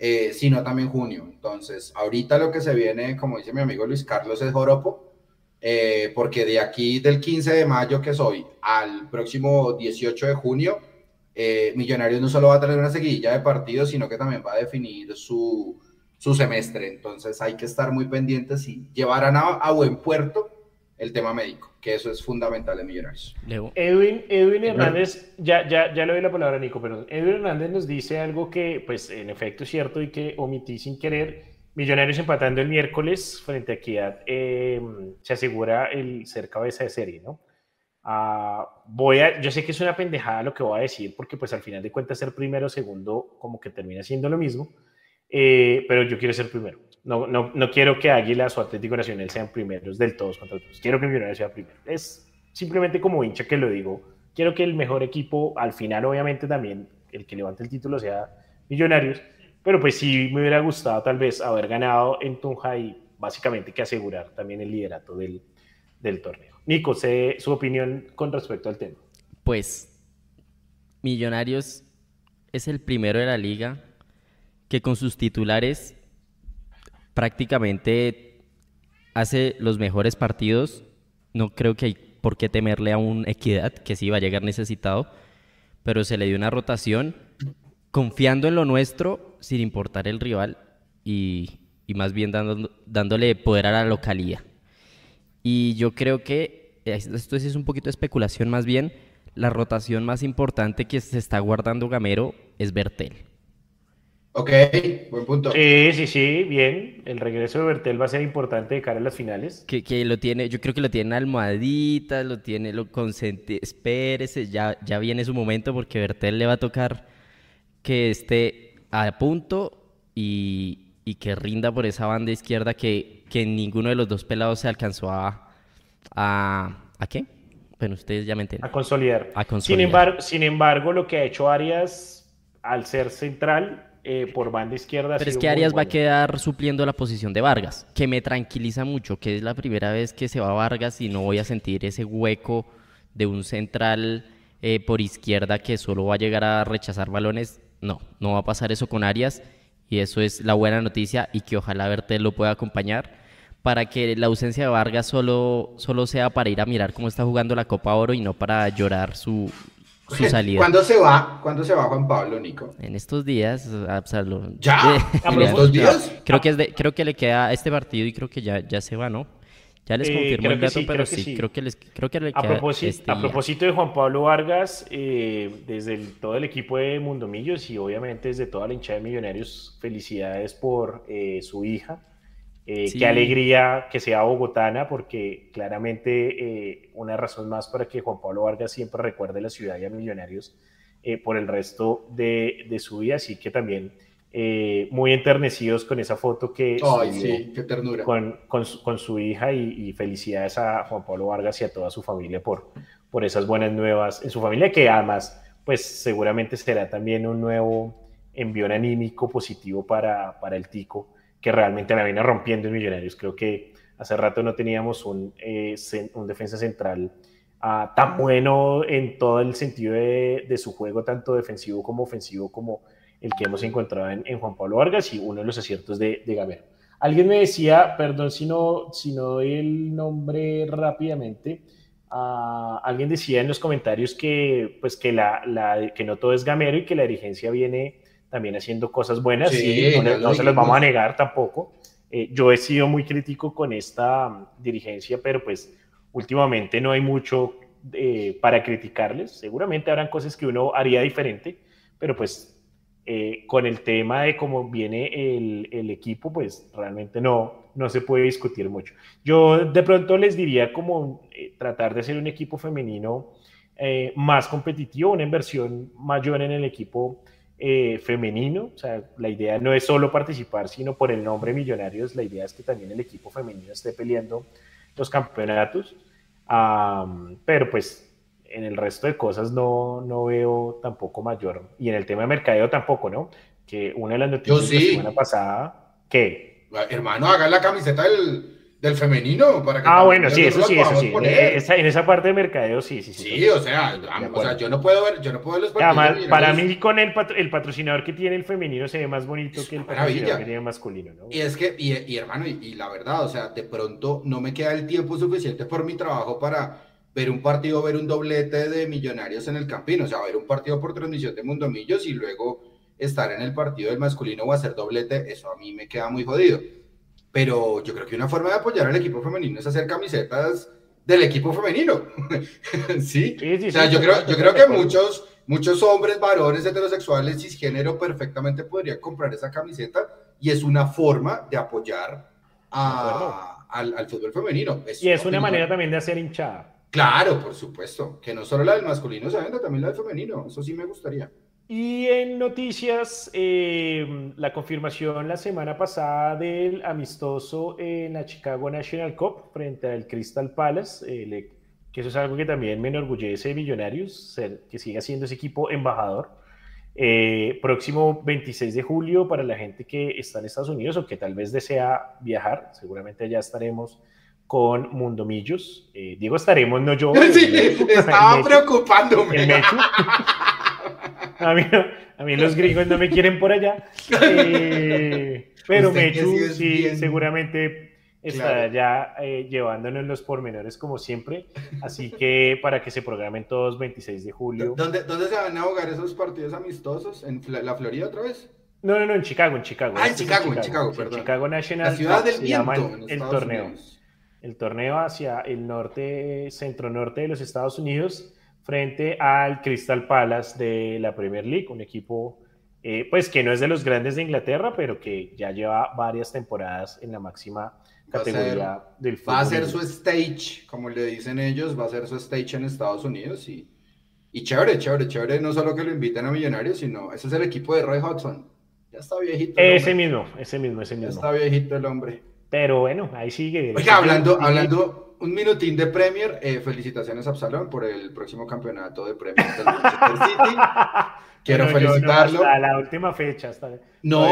eh, sino también junio. Entonces, ahorita lo que se viene, como dice mi amigo Luis Carlos, es joropo eh, porque de aquí del 15 de mayo que soy al próximo 18 de junio, eh, Millonarios no solo va a tener una seguidilla de partidos, sino que también va a definir su, su semestre. Entonces hay que estar muy pendientes y llevarán a, buen puerto el tema médico, que eso es fundamental en Millonarios. Edwin, Edwin Hernández, ya, ya, ya le doy la palabra a Nico, pero Edwin Hernández nos dice algo que, pues, en efecto es cierto y que omití sin querer Millonarios empatando el miércoles frente a Equidad em, se asegura el ser cabeza de serie, ¿no? Ah, voy a, yo sé que es una pendejada lo que voy a decir, porque pues al final de cuentas ser primero o segundo como que termina siendo lo mismo, eh, pero yo quiero ser primero. No, no, no quiero que Águilas o Atlético Nacional sean primeros del todos contra todos. Quiero que Millonarios sea primero. Es simplemente como hincha que lo digo. Quiero que el mejor equipo, al final obviamente también el que levante el título sea Millonarios, pero pues sí me hubiera gustado tal vez haber ganado en Tunja y básicamente que asegurar también el liderato del, del torneo. Nico, sé su opinión con respecto al tema. Pues Millonarios es el primero de la liga que con sus titulares prácticamente hace los mejores partidos. No creo que hay por qué temerle a un Equidad, que sí va a llegar necesitado, pero se le dio una rotación confiando en lo nuestro sin importar el rival y, más bien dándole poder a la localía. Y yo creo que, esto es un poquito de especulación más bien, la rotación más importante que se está guardando Gamero es Bertel. Ok, buen punto. Sí, sí, sí, bien. El regreso de Bertel va a ser importante de cara a las finales. Que, que lo tiene, yo creo que lo tiene almohadita, lo tiene, lo consente, espérese, ya, ya viene su momento porque Bertel le va a tocar que esté a punto y, que rinda por esa banda izquierda que, que ninguno de los dos pelados se alcanzó a... ¿A, ¿a qué? Bueno, ustedes ya me entienden. A consolidar. Sin, embargo, sin embargo, lo que ha hecho Arias al ser central eh, por banda izquierda. Pero es que Arias va a quedar supliendo la posición de Vargas, que me tranquiliza mucho, que es la primera vez que se va Vargas y no voy a sentir ese hueco de un central eh, por izquierda que solo va a llegar a rechazar balones. No, no va a pasar eso con Arias y eso es la buena noticia y que ojalá Bertel lo pueda acompañar para que la ausencia de Vargas solo, solo sea para ir a mirar cómo está jugando la Copa Oro y no para llorar su, su salida. ¿Cuándo se va? ¿Cuándo se va Juan Pablo, Nico? En estos días, Absalom. ¿Ya? ¿En estos días? Creo que, es de, creo que le queda este partido y creo que ya, ya se va, ¿no? Ya les eh, confirmo el dato, pero sí, creo que les creo que le a queda propósito, este a propósito de Juan Pablo Vargas, eh, desde todo el equipo de Mundomillos y obviamente desde toda la hinchada de Millonarios, felicidades por eh, su hija. Qué alegría que sea bogotana, porque claramente una razón más para que Juan Pablo Vargas siempre recuerde la ciudad y a Millonarios por el resto de, de su vida. Así que también eh, muy enternecidos con esa foto que sí, qué ternura. Con, con, su, con su hija y, felicidades a Juan Pablo Vargas y a toda su familia por, por esas buenas nuevas en su familia, que además, pues seguramente será también un nuevo envión anímico positivo para, para el Tico, que realmente la viene rompiendo en Millonarios. Creo que hace rato no teníamos un, eh, un defensa central ah, tan bueno en todo el sentido de, de su juego, tanto defensivo como ofensivo, como el que hemos encontrado en, Juan Pablo Vargas y uno de los aciertos de, de Gamero. Alguien me decía, perdón si no, si no doy el nombre rápidamente, uh, alguien decía en los comentarios que, pues que, la, la, que no todo es Gamero y que la dirigencia viene también haciendo cosas buenas y no, se los vamos a negar tampoco. Eh, yo he sido muy crítico con esta dirigencia, pero pues últimamente no hay mucho eh, para criticarles. Seguramente habrán cosas que uno haría diferente, pero pues eh, con el tema de cómo viene el, el, equipo, pues realmente no, no se puede discutir mucho. Yo de pronto les diría como eh, tratar de ser un equipo femenino eh, más competitivo, una inversión mayor en el equipo femenino. O sea, la idea no es solo participar, sino por el nombre Millonarios, la idea es que también el equipo femenino esté peleando los campeonatos. pero pues en el resto de cosas no, no veo tampoco mayor. Y en el tema de mercadeo tampoco, ¿no? Que una de las noticias de la semana pasada, ¿qué? Hermano, haga la camiseta del, del femenino para que Ah, bueno, sí, eso sí, eso sí. En esa, parte de mercadeo, sí, sí, sí. Sí, o sea, o sea, yo no puedo ver, yo no puedo ver los Además, para mí con el, el patrocinador que tiene el femenino se ve más bonito que el patrocinador que tiene el masculino, ¿no? Y es que, y, y hermano, y, y la verdad, o sea, de pronto no me queda el tiempo suficiente por mi trabajo para ver un partido, ver un doblete de millonarios en el Campín, o sea, ver un partido por transmisión de Mundo Millos y luego estar en el partido del masculino o hacer doblete, eso a mí me queda muy jodido. Pero yo creo que una forma de apoyar al equipo femenino es hacer camisetas del equipo femenino. ¿Sí? o sea, yo creo, yo creo que muchos, muchos hombres, varones, heterosexuales, cisgénero, perfectamente podrían comprar esa camiseta y es una forma de apoyar al, fútbol femenino. y es una manera también de hacer hinchada. Claro, por supuesto. Que no solo la del masculino se venda, también la del femenino. Eso sí me gustaría. Y en noticias, eh, la confirmación la semana pasada del amistoso en la Chicago National Cup frente al Crystal Palace, eh, que eso es algo que también me enorgullece de Millonarios, que siga siendo ese equipo embajador. Eh, próximo 26 de julio para la gente que está en Estados Unidos o que tal vez desea viajar, seguramente ya estaremos con Mundomillos. Eh, Diego estaremos, no yo. Sí, estaba preocupándome. a, mí, a mí los gringos no me quieren por allá. Eh, pero Mechu sí, seguramente estará ya eh, llevándonos los pormenores como siempre. Así que para que se programen todos 26 de julio. ¿Dónde, ¿Dónde se van a jugar esos partidos amistosos? ¿En la Florida otra vez? No, no, no, en Chicago, en Chicago. Ah, en Chicago, en Chicago, perdón. Chicago National. La ciudad del viento, el torneo el torneo hacia el norte, centro-norte de los Estados Unidos, frente al Crystal Palace de la Premier League, un equipo eh, pues que no es de los grandes de Inglaterra, pero que ya lleva varias temporadas en la máxima categoría del fútbol. Va a ser su stage, como le dicen ellos, va a ser su stage en Estados Unidos y, y chévere, chévere, chévere, no solo que lo inviten a Millonarios, sino ese es el equipo de Roy Hudson. Ya está viejito. Ese mismo, ese mismo, ese mismo. Ya está viejito el hombre. Pero bueno, ahí sigue. Oiga, hablando, hablando, un minutín de Premier. Eh, felicitaciones a Absalón por el próximo campeonato de Premier del Manchester City. Quiero Pero yo no, felicitarlo. hasta la última fecha. Hasta... No.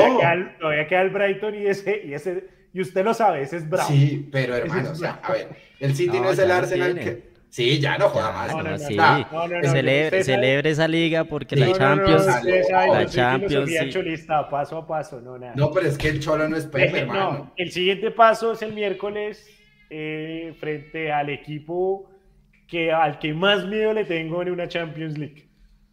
Todavía queda, el- Brighton y ese, y ese, y usted lo sabe, ese es bravo. Sí, pero hermano, o sea, a ver, el City no, No, es el Arsenal que. Sí, ya no joda más. No, no, no, sí. no, no, no, no, Celebre, celebre esa liga porque Sí. la No, no, no, Champions, la Champions, sí. cholista, paso a paso, no, nada. No, pero es que el Cholo no es Pep, Deje- hermano. no, el siguiente paso es el miércoles eh, frente al equipo que, al que más miedo le tengo en una Champions League.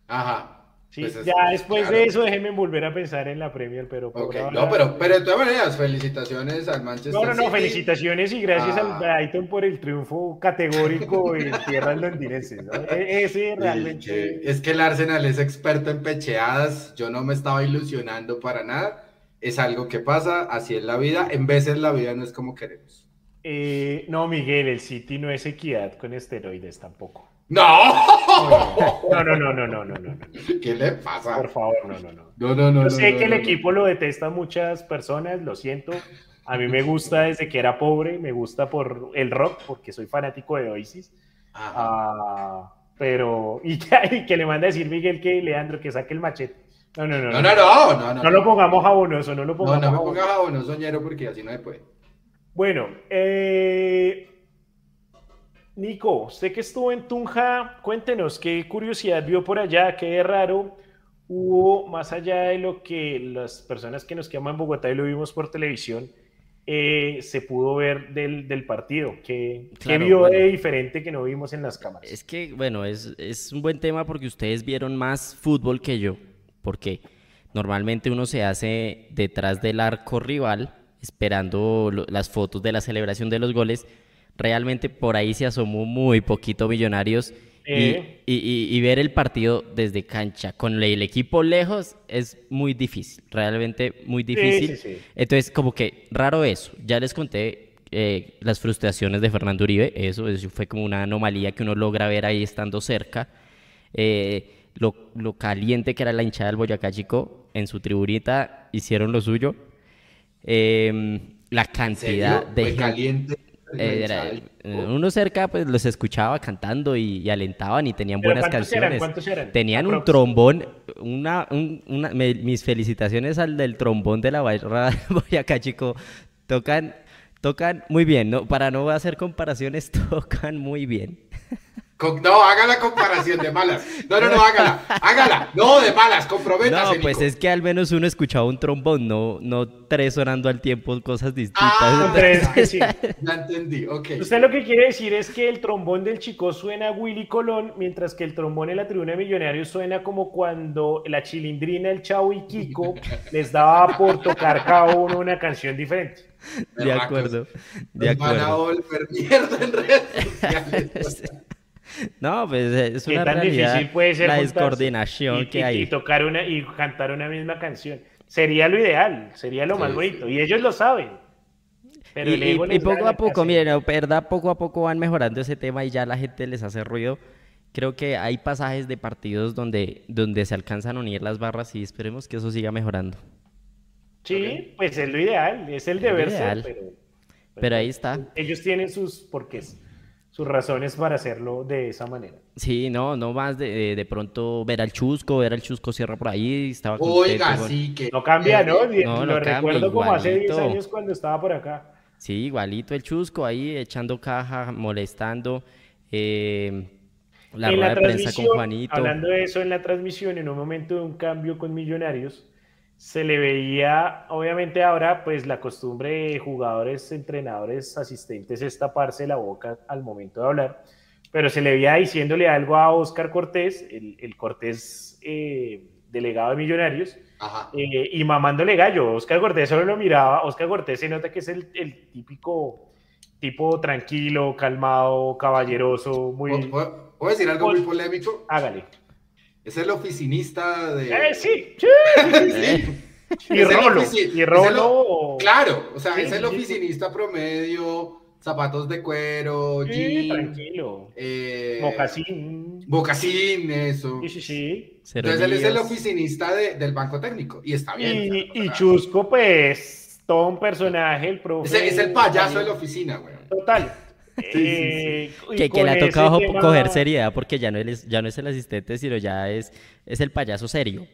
Ajá. Sí, Pues es- ya después claro. de eso déjenme volver a pensar en la Premier, pero por Ok, ahora- no, pero, pero de todas maneras, felicitaciones al Manchester No, no, no, City. felicitaciones y gracias Ah. al Brighton por el triunfo categórico en tierras londinenses. ¿no? E- Ese realmente... es que el Arsenal es experto en pecheadas. Yo no me estaba ilusionando para nada. Es algo que pasa, así es la vida. En veces la vida no es como queremos. Eh, no, Miguel, el City no es equidad con esteroides tampoco. ¡No! No, no, no, no, no, no, no, no. ¿Qué le pasa? Por favor, no, no, no. No, no, no. Yo no, sé no, que el no, equipo lo detesta muchas personas, lo siento. A mí me gusta desde que era pobre, me gusta por el rock, porque soy fanático de Oasis. no. Ah, pero, y que, y que le manda a decir Miguel que Leandro que saque el machete. No, no, no. No, no, no, no, no. No lo pongamos jabonoso, no lo No, pongamos no me jabonoso. pongas jabón, no soñero, porque así no se puede. Bueno, eh, Nico, usted que estuvo en Tunja, cuéntenos qué curiosidad vio por allá, qué raro hubo más allá de lo que las personas que nos quedan en Bogotá y lo vimos por televisión, eh, se pudo ver del, del partido. ¿Qué, qué Claro, vio de diferente que no vimos en las cámaras? Es que, bueno, es, es un buen tema porque ustedes vieron más fútbol que yo, porque normalmente uno se hace detrás del arco rival esperando lo- las fotos de la celebración de los goles. Realmente por ahí se asomó muy poquito Millonarios y- Eh. y, y- y ver el partido desde cancha con el equipo lejos es muy difícil, realmente muy difícil. sí, sí. Entonces, como que raro eso. Ya les conté eh, las frustraciones de Fernando Uribe. Eso, eso fue como una anomalía que uno logra ver ahí estando cerca. Eh, lo, lo caliente que era la hinchada del Boyacá Chico. En su tribunita hicieron lo suyo. Em, la ¿En cantidad de caliente. eh, era- eh, uno cerca pues los escuchaba cantando y, y alentaban y tenían buenas ¿cuántos eran? canciones. ¿Cuántos eran? Tenían un trombón, una, un- una- me- mis felicitaciones al del trombón de la barra de Boyacá, chico. Tocan, tocan muy bien, ¿no? Para no hacer comparaciones, tocan muy bien. Con- No, haga la comparación de malas. No, no, no, hágala. Hágala. No, de malas, comprométase. No, pues Nico. es que al menos uno escuchaba un trombón, no, no tres sonando al tiempo, cosas distintas. Ah, Tres, sí. Ya entendí, ok. Usted lo que quiere decir es que el trombón del chico suena a Willy Colón, mientras que el trombón en la tribuna de Millonarios suena como cuando la chilindrina, el Chavo y Kiko les daba por tocar cada uno una canción diferente. De acuerdo, de Nos van a acuerdo. volver mierda en redes sociales. No, pues es ¿Qué una tan realidad difícil puede ser la descoordinación y, que y- hay. y tocar una y cantar una misma canción? Sería lo ideal, sería lo más bonito. Y ellos lo saben. Pero Y, el poco a poco, miren, verdad, poco a poco van mejorando ese tema y ya la gente les hace ruido. Creo que hay pasajes de partidos donde, donde se alcanzan a unir las barras y esperemos que eso siga mejorando. Sí, pues es lo ideal, es el Es deber ser, pero Pero ahí está. ellos tienen sus porqués, sus razones para hacerlo de esa manera. Sí, no, no más de, de, pronto ver al Chusco, ver al Chusco Sierra por ahí, estaba contento Oiga, con- sí que. No cambia, ¿no? No, lo no cambia, recuerdo como hace 10 igualito. años cuando estaba por acá. Sí, igualito el Chusco ahí echando caja, molestando. eh, la en rueda la de prensa con Juanito. hablando de eso en la transmisión, en un momento de un cambio con Millonarios, se le veía, obviamente ahora, pues la costumbre de jugadores, entrenadores, asistentes es taparse la boca al momento de hablar, pero se le veía diciéndole algo a Oscar Cortés, el, el Cortés eh, delegado de Millonarios, eh, y mamándole gallo. Oscar Cortés solo lo miraba. Oscar Cortés se nota que es el, el típico tipo tranquilo, calmado, caballeroso, muy. ¿Puedo, puedo- puedo decir algo muy polémico? Hágale. Es el oficinista de. Eh, sí, sí, sí, sí. Eh, Y Rolo. ofici- Y el Rolo. o- Claro, o sea, Sí, es el sí, sí. oficinista promedio, zapatos de cuero, Sí, jean, tranquilo. eh, Mocasín. Mocasín, eso. Sí, sí, sí. Entonces él es el oficinista de- del banco técnico y está bien. Y, Chusco, pues, todo un personaje, el profe. es, el- es el payaso de la oficina, güey. Total. Eh, Que, le ha tocado tema- coger seriedad porque ya no, es, ya no es el asistente, sino ya es, es el payaso serio.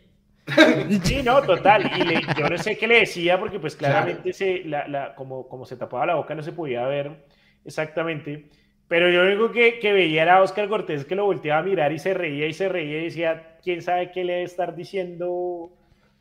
Sí, no, total. Y le- yo no sé qué le decía porque pues Claro. claramente se, la, la- como, como se tapaba la boca no se podía ver exactamente. Pero yo lo único que, que veía era a Oscar Cortés que lo volteaba a mirar y se reía y se reía y decía, ¿quién sabe qué le debe estar diciendo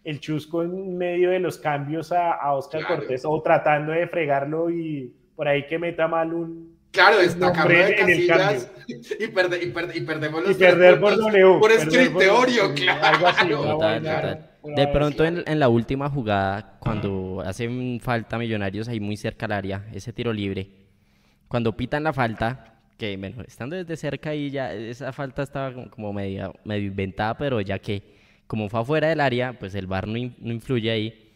el chusco en medio de los cambios a, a Oscar Claro. Cortés o tratando de fregarlo y por ahí que meta mal un... Claro, destacarlo nombre de en el casillas y, perde- y, perde- y perdemos Y los tres perder por puntos W. por escritorio, W, claro. Algo así, Total, total. De pronto en, en la última jugada, cuando hacen falta Millonarios ahí muy cerca al área, ese tiro libre, cuando pitan la falta, que bueno, estando desde cerca ahí ya esa falta estaba como- media, medio inventada, pero ya que como fue afuera del área, pues el VAR no, in- no influye ahí.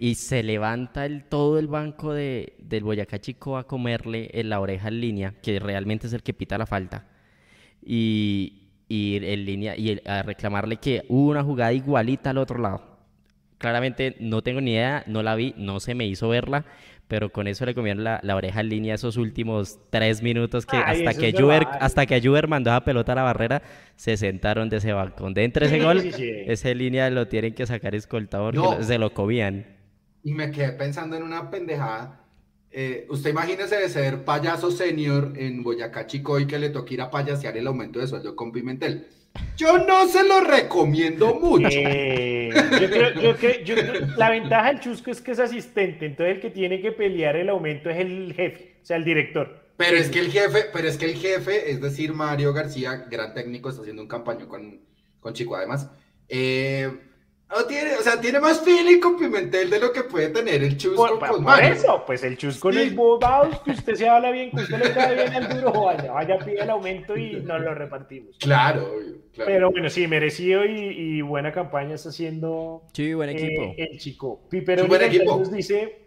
Y se levanta el, todo el banco de, del Boyacá Chico a comerle en la oreja en línea, que realmente es el que pita la falta. Y, y en línea, y a reclamarle que hubo una jugada igualita al otro lado. Claramente no tengo ni idea, no la vi, no se me hizo verla, pero con eso le comieron la, la oreja en línea esos últimos tres minutos que Ay, hasta que Juber, hasta que Juber mandó esa pelota a la barrera, se sentaron de ese balcón. De entre ese gol, ese línea lo tienen que sacar escoltado porque No. lo- se lo comían. Y me quedé pensando en una pendejada. Eh, usted imagínese de ser payaso senior en Boyacá Chico y que le toque ir a payasear el aumento de sueldo con Pimentel. Yo no se lo recomiendo mucho. Eh, yo creo, yo creo- yo creo- la ventaja del Chusco es que es asistente, entonces el que tiene que pelear el aumento es el jefe, o sea, el director. Pero es que el jefe, pero es que el jefe, es decir, Mario García, gran técnico, está haciendo un campaño con, con Chico además. eh, no tiene, o sea, tiene más feeling con Pimentel de lo que puede tener el Chusco Por, con por eso, pues el Chusco no Sí. es bobado, que usted se habla bien, que usted le cae bien al duro, vaya, vaya, pide el aumento y nos lo repartimos. Claro, obvio, claro. Pero bueno, sí, merecido y, y buena campaña está haciendo Sí, buen eh, equipo. el chico. Equipo. nos dice,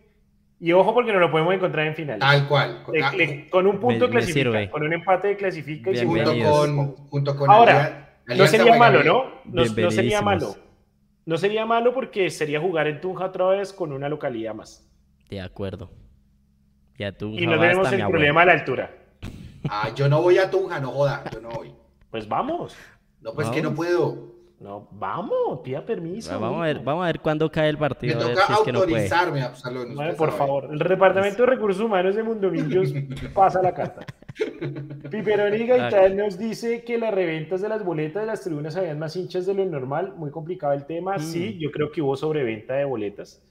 y ojo porque no lo podemos encontrar en finales. Tal cual. Le- Ah, le- con un punto Me- me clasifica, sirve. con un empate clasifica y se junto con, junto con Ahora, Alia- No Alianza sería malo. ¿no? No, no sería malo. No sería malo porque sería jugar en Tunja otra vez con una localidad más. De acuerdo. Ya tú, Y no tenemos el problema de la altura. Ah, yo no voy a Tunja, no joda, yo no voy. Pues vamos. No, pues que no puedo. No, vamos, pida permiso. Vamos a ver, vamos a ver cuándo cae el Me partido. a ver toca si es que no puede. autorizarme, Absalón. Por sabe. favor, el Departamento de Recursos Humanos de Mundomillos pasa la carta. Piperoni Gaitán nos dice que las reventas de las boletas de las tribunas habían más hinchas de lo normal. Muy complicado el tema. Mm. Sí, yo creo que hubo sobreventa de boletas.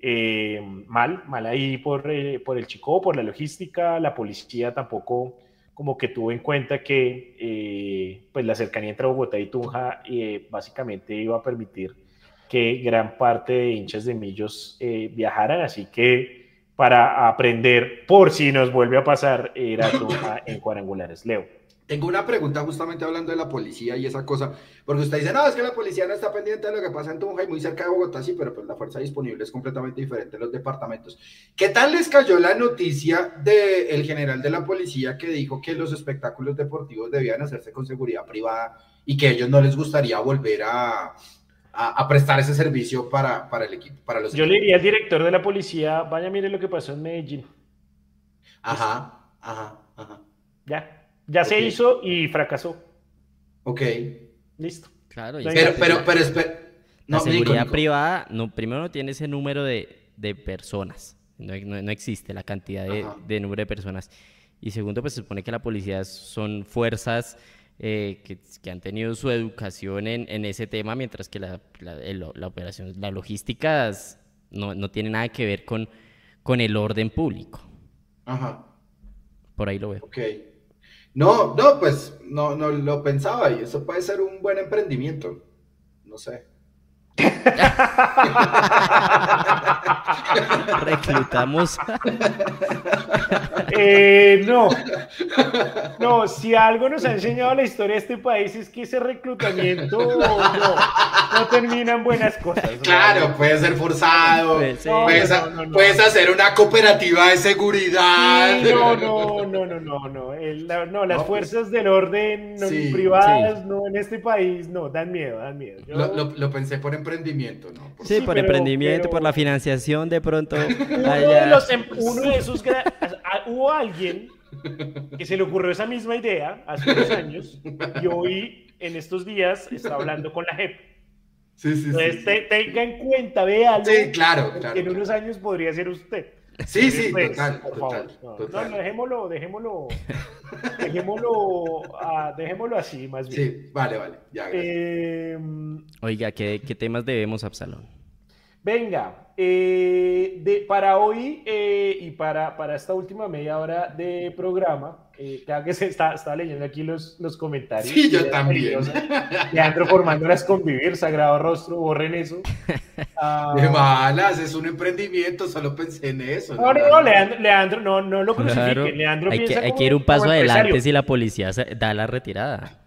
Eh, mal, mal ahí por, eh, por el Chico, por la logística. La policía tampoco como que tuvo en cuenta que eh, pues la cercanía entre Bogotá y Tunja eh, básicamente iba a permitir que gran parte de hinchas de Millos eh, viajaran, así que para aprender, por si nos vuelve a pasar, era Tunja en cuadrangulares. Leo. Tengo una pregunta justamente hablando de la policía y esa cosa, porque usted dice, no, es que la policía no está pendiente de lo que pasa en Tunja y muy cerca de Bogotá, sí, pero pues la fuerza disponible es completamente diferente en los departamentos. ¿Qué tal les cayó la noticia del general de la policía que dijo que los espectáculos deportivos debían hacerse con seguridad privada y que a ellos no les gustaría volver a, a, a prestar ese servicio para, para el equipo, para los Yo le diría al director de la policía, vaya, mire lo que pasó en Medellín. Ajá, ajá, ajá. Ya, ya se hizo y fracasó. Ok. Listo. Claro, y Pero, pero, la- pero, espera. la No, Nico, seguridad Nico. privada, no, primero no tiene ese número de, de personas. No, no- no existe la cantidad de, de número de personas. Y segundo, pues se supone que la policía son fuerzas eh, que, que han tenido su educación en, en ese tema, mientras que la, la- la operación, la logística es- no, no tiene nada que ver con, con el orden público. Ajá. Por ahí lo veo. Ok. No, no, pues no, no lo pensaba y eso puede ser un buen emprendimiento. No sé. Reclutamos. Eh, no, no, si algo nos ha enseñado la historia de este país es que ese reclutamiento no, no termina en buenas cosas. Claro, puede ser forzado. Pues, sí. No, Puedes, no, no, no. puedes hacer una cooperativa de seguridad. Sí, no, no, no, no, no, no, El- la- no, las No, pues, fuerzas del orden no, sí, privadas, no, en este país, no, dan miedo, dan miedo. Yo- Lo, lo- lo pensé por emprendimiento emprendimiento, ¿no? Por sí, por emprendimiento, por la financiación de pronto. Uno, de, los, em, uno de esos... Hubo alguien que se le ocurrió esa misma idea hace unos años y hoy, en estos días, está hablando con la JEP. Sí, sí, Entonces, tenga en cuenta, véalo. Sí, claro, claro. Que en unos años podría ser usted. Sí, sí, pues, total, por total, favor. No, No, dejémoslo, dejémoslo, dejémoslo, uh, dejémoslo así, más bien. Sí, vale, vale. Ya, eh, Oiga, ¿qué, ¿qué, temas debemos, Absalón? Venga, eh, de, para hoy eh, y para, para esta última media hora de programa, eh, cada que se está, está, leyendo aquí los, los comentarios. Sí, yo también. Leandro formándolas convivir, Sagrado Rostro, borren eso. Ah, de malas, es un emprendimiento, solo pensé en eso. No, no, no, Leandro, Leandro, no, no lo crucifiquen. Leandro hay, que, hay que ir un paso adelante si la policía da la retirada.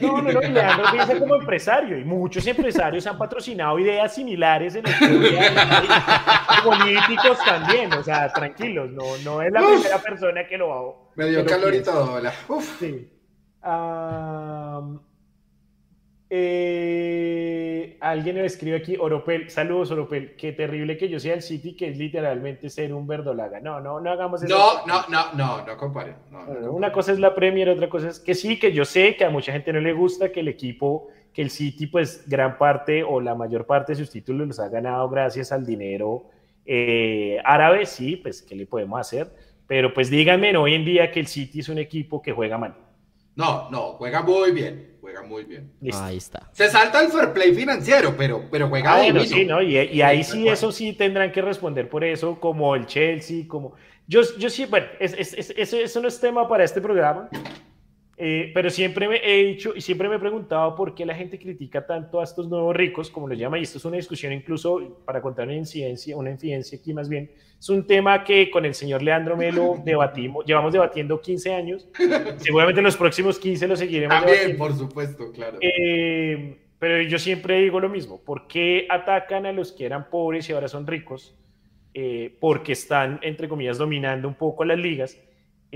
No, no, no, Leandro piensa como empresario y muchos empresarios han patrocinado ideas similares en la historia políticos también, o sea, tranquilos, no, no es la primera persona que lo hago. Me dio calor y todo, Uf. Sí. Eh, alguien me escribe aquí, Oropel, saludos Oropel, qué terrible que yo sea el City, que es literalmente ser un verdolaga. No, no, no hagamos eso. No, no, no, no, no compare. una cosa es la Premier, otra cosa es que sí, que yo sé que a mucha gente no le gusta que el equipo, que el City, pues gran parte o la mayor parte de sus títulos los ha ganado gracias al dinero eh, árabe, sí, pues ¿qué le podemos hacer? Pero pues díganme hoy en día que el City es un equipo que juega mal. No, no, juega muy bien juega muy bien. Ahí está. Se salta el fair play financiero, pero, pero juega ah, sí, ¿no? Y, ahí sí, eso sí tendrán que responder por eso, como el Chelsea, como... Yo, yo sí, bueno, eso no es tema para este programa, eh, pero siempre me he dicho y siempre me he preguntado por qué la gente critica tanto a estos nuevos ricos, como lo llama, y esto es una discusión incluso para contar una incidencia, una incidencia aquí más bien. Es un tema que con el señor Leandro Melo debatimos, llevamos debatiendo 15 años, seguramente en los próximos 15 lo seguiremos. También, por supuesto, claro. Eh, pero yo siempre digo lo mismo, ¿por qué atacan a los que eran pobres y ahora son ricos? Eh, porque están, entre comillas, dominando un poco las ligas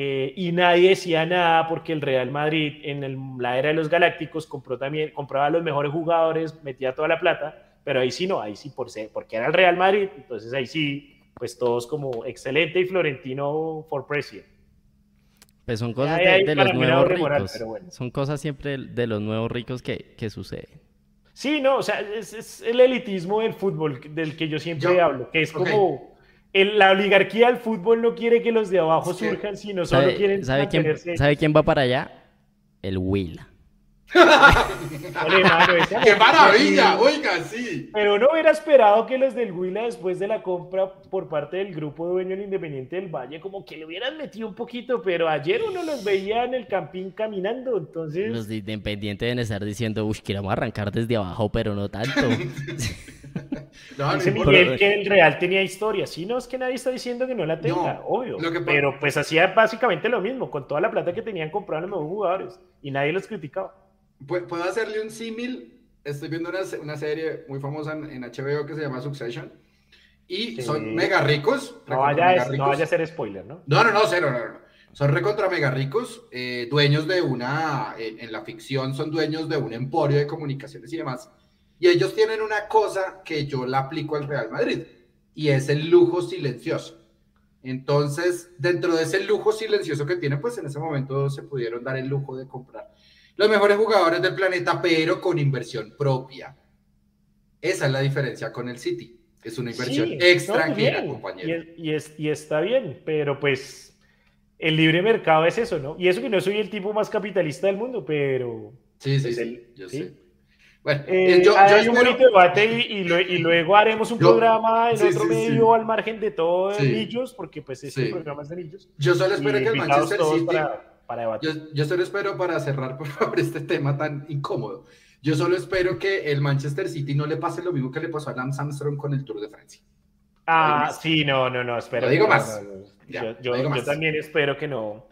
eh, y nadie decía nada porque el Real Madrid en la era de los Galácticos compró también, compraba los mejores jugadores, metía toda la plata, pero ahí sí no, ahí sí por ser, porque era el Real Madrid, entonces ahí sí, pues todos como excelente y Florentino for president. Pues son cosas de, los nuevos ricos. Son cosas siempre de los nuevos ricos que, que suceden. Sí, no, o sea, es, el elitismo del fútbol del que yo siempre hablo, que es como la oligarquía del fútbol no quiere que los de abajo surjan, sino solo quieren ¿sabe quién, ¿Sabe quién va para allá? El Will. ¡Qué maravilla! Oiga, sí. Pero no hubiera esperado que los del Huila, después de la compra por parte del grupo dueño del Independiente del Valle, como que le hubieran metido un poquito, pero ayer uno los veía en el campín caminando, entonces... Los de Independiente deben estar diciendo, uy, queremos arrancar desde abajo, pero no tanto. no, Dice Miguel que el Real tenía historia. Sí, no es que nadie está diciendo que no la tenga, obvio. Pero pues hacía básicamente lo mismo, con toda la plata que tenían comprando los nuevos jugadores y nadie los criticaba. Puedo hacerle un símil. Estoy viendo una, una, serie muy famosa en, HBO que se llama Succession. Y son mega ricos. No vaya, no vaya, a ser spoiler, ¿no? No, no, no, cero, no, no. Son recontra mega ricos, eh, dueños de una, en la ficción son dueños de un emporio de comunicaciones y demás y ellos tienen una cosa que yo la aplico al Real Madrid y es el lujo silencioso. Entonces, dentro de ese lujo silencioso que tienen, pues en ese momento se pudieron dar el lujo de comprar los mejores jugadores del planeta, pero con inversión propia. Esa es la diferencia con el City. Es una inversión extranjera, compañero. Y, es, y está bien, pero pues el libre mercado es eso, ¿no? Y eso que no soy el tipo más capitalista del mundo, pero... Sí, sí, sí, yo sé. Bueno, eh, yo, hay un bonito debate y, y, luego haremos un programa en otro medio al margen de todo ellos, porque pues este programa es de ellos. Yo solo espero que el Manchester City... Para, debatir. Yo, solo espero para cerrar, por favor, este tema tan incómodo. Yo solo espero que el Manchester City no le pase lo mismo que le pasó a Lance Armstrong con el Tour de Francia. Ah, sí, no, no, no, espero. digo más. yo, yo también espero que no,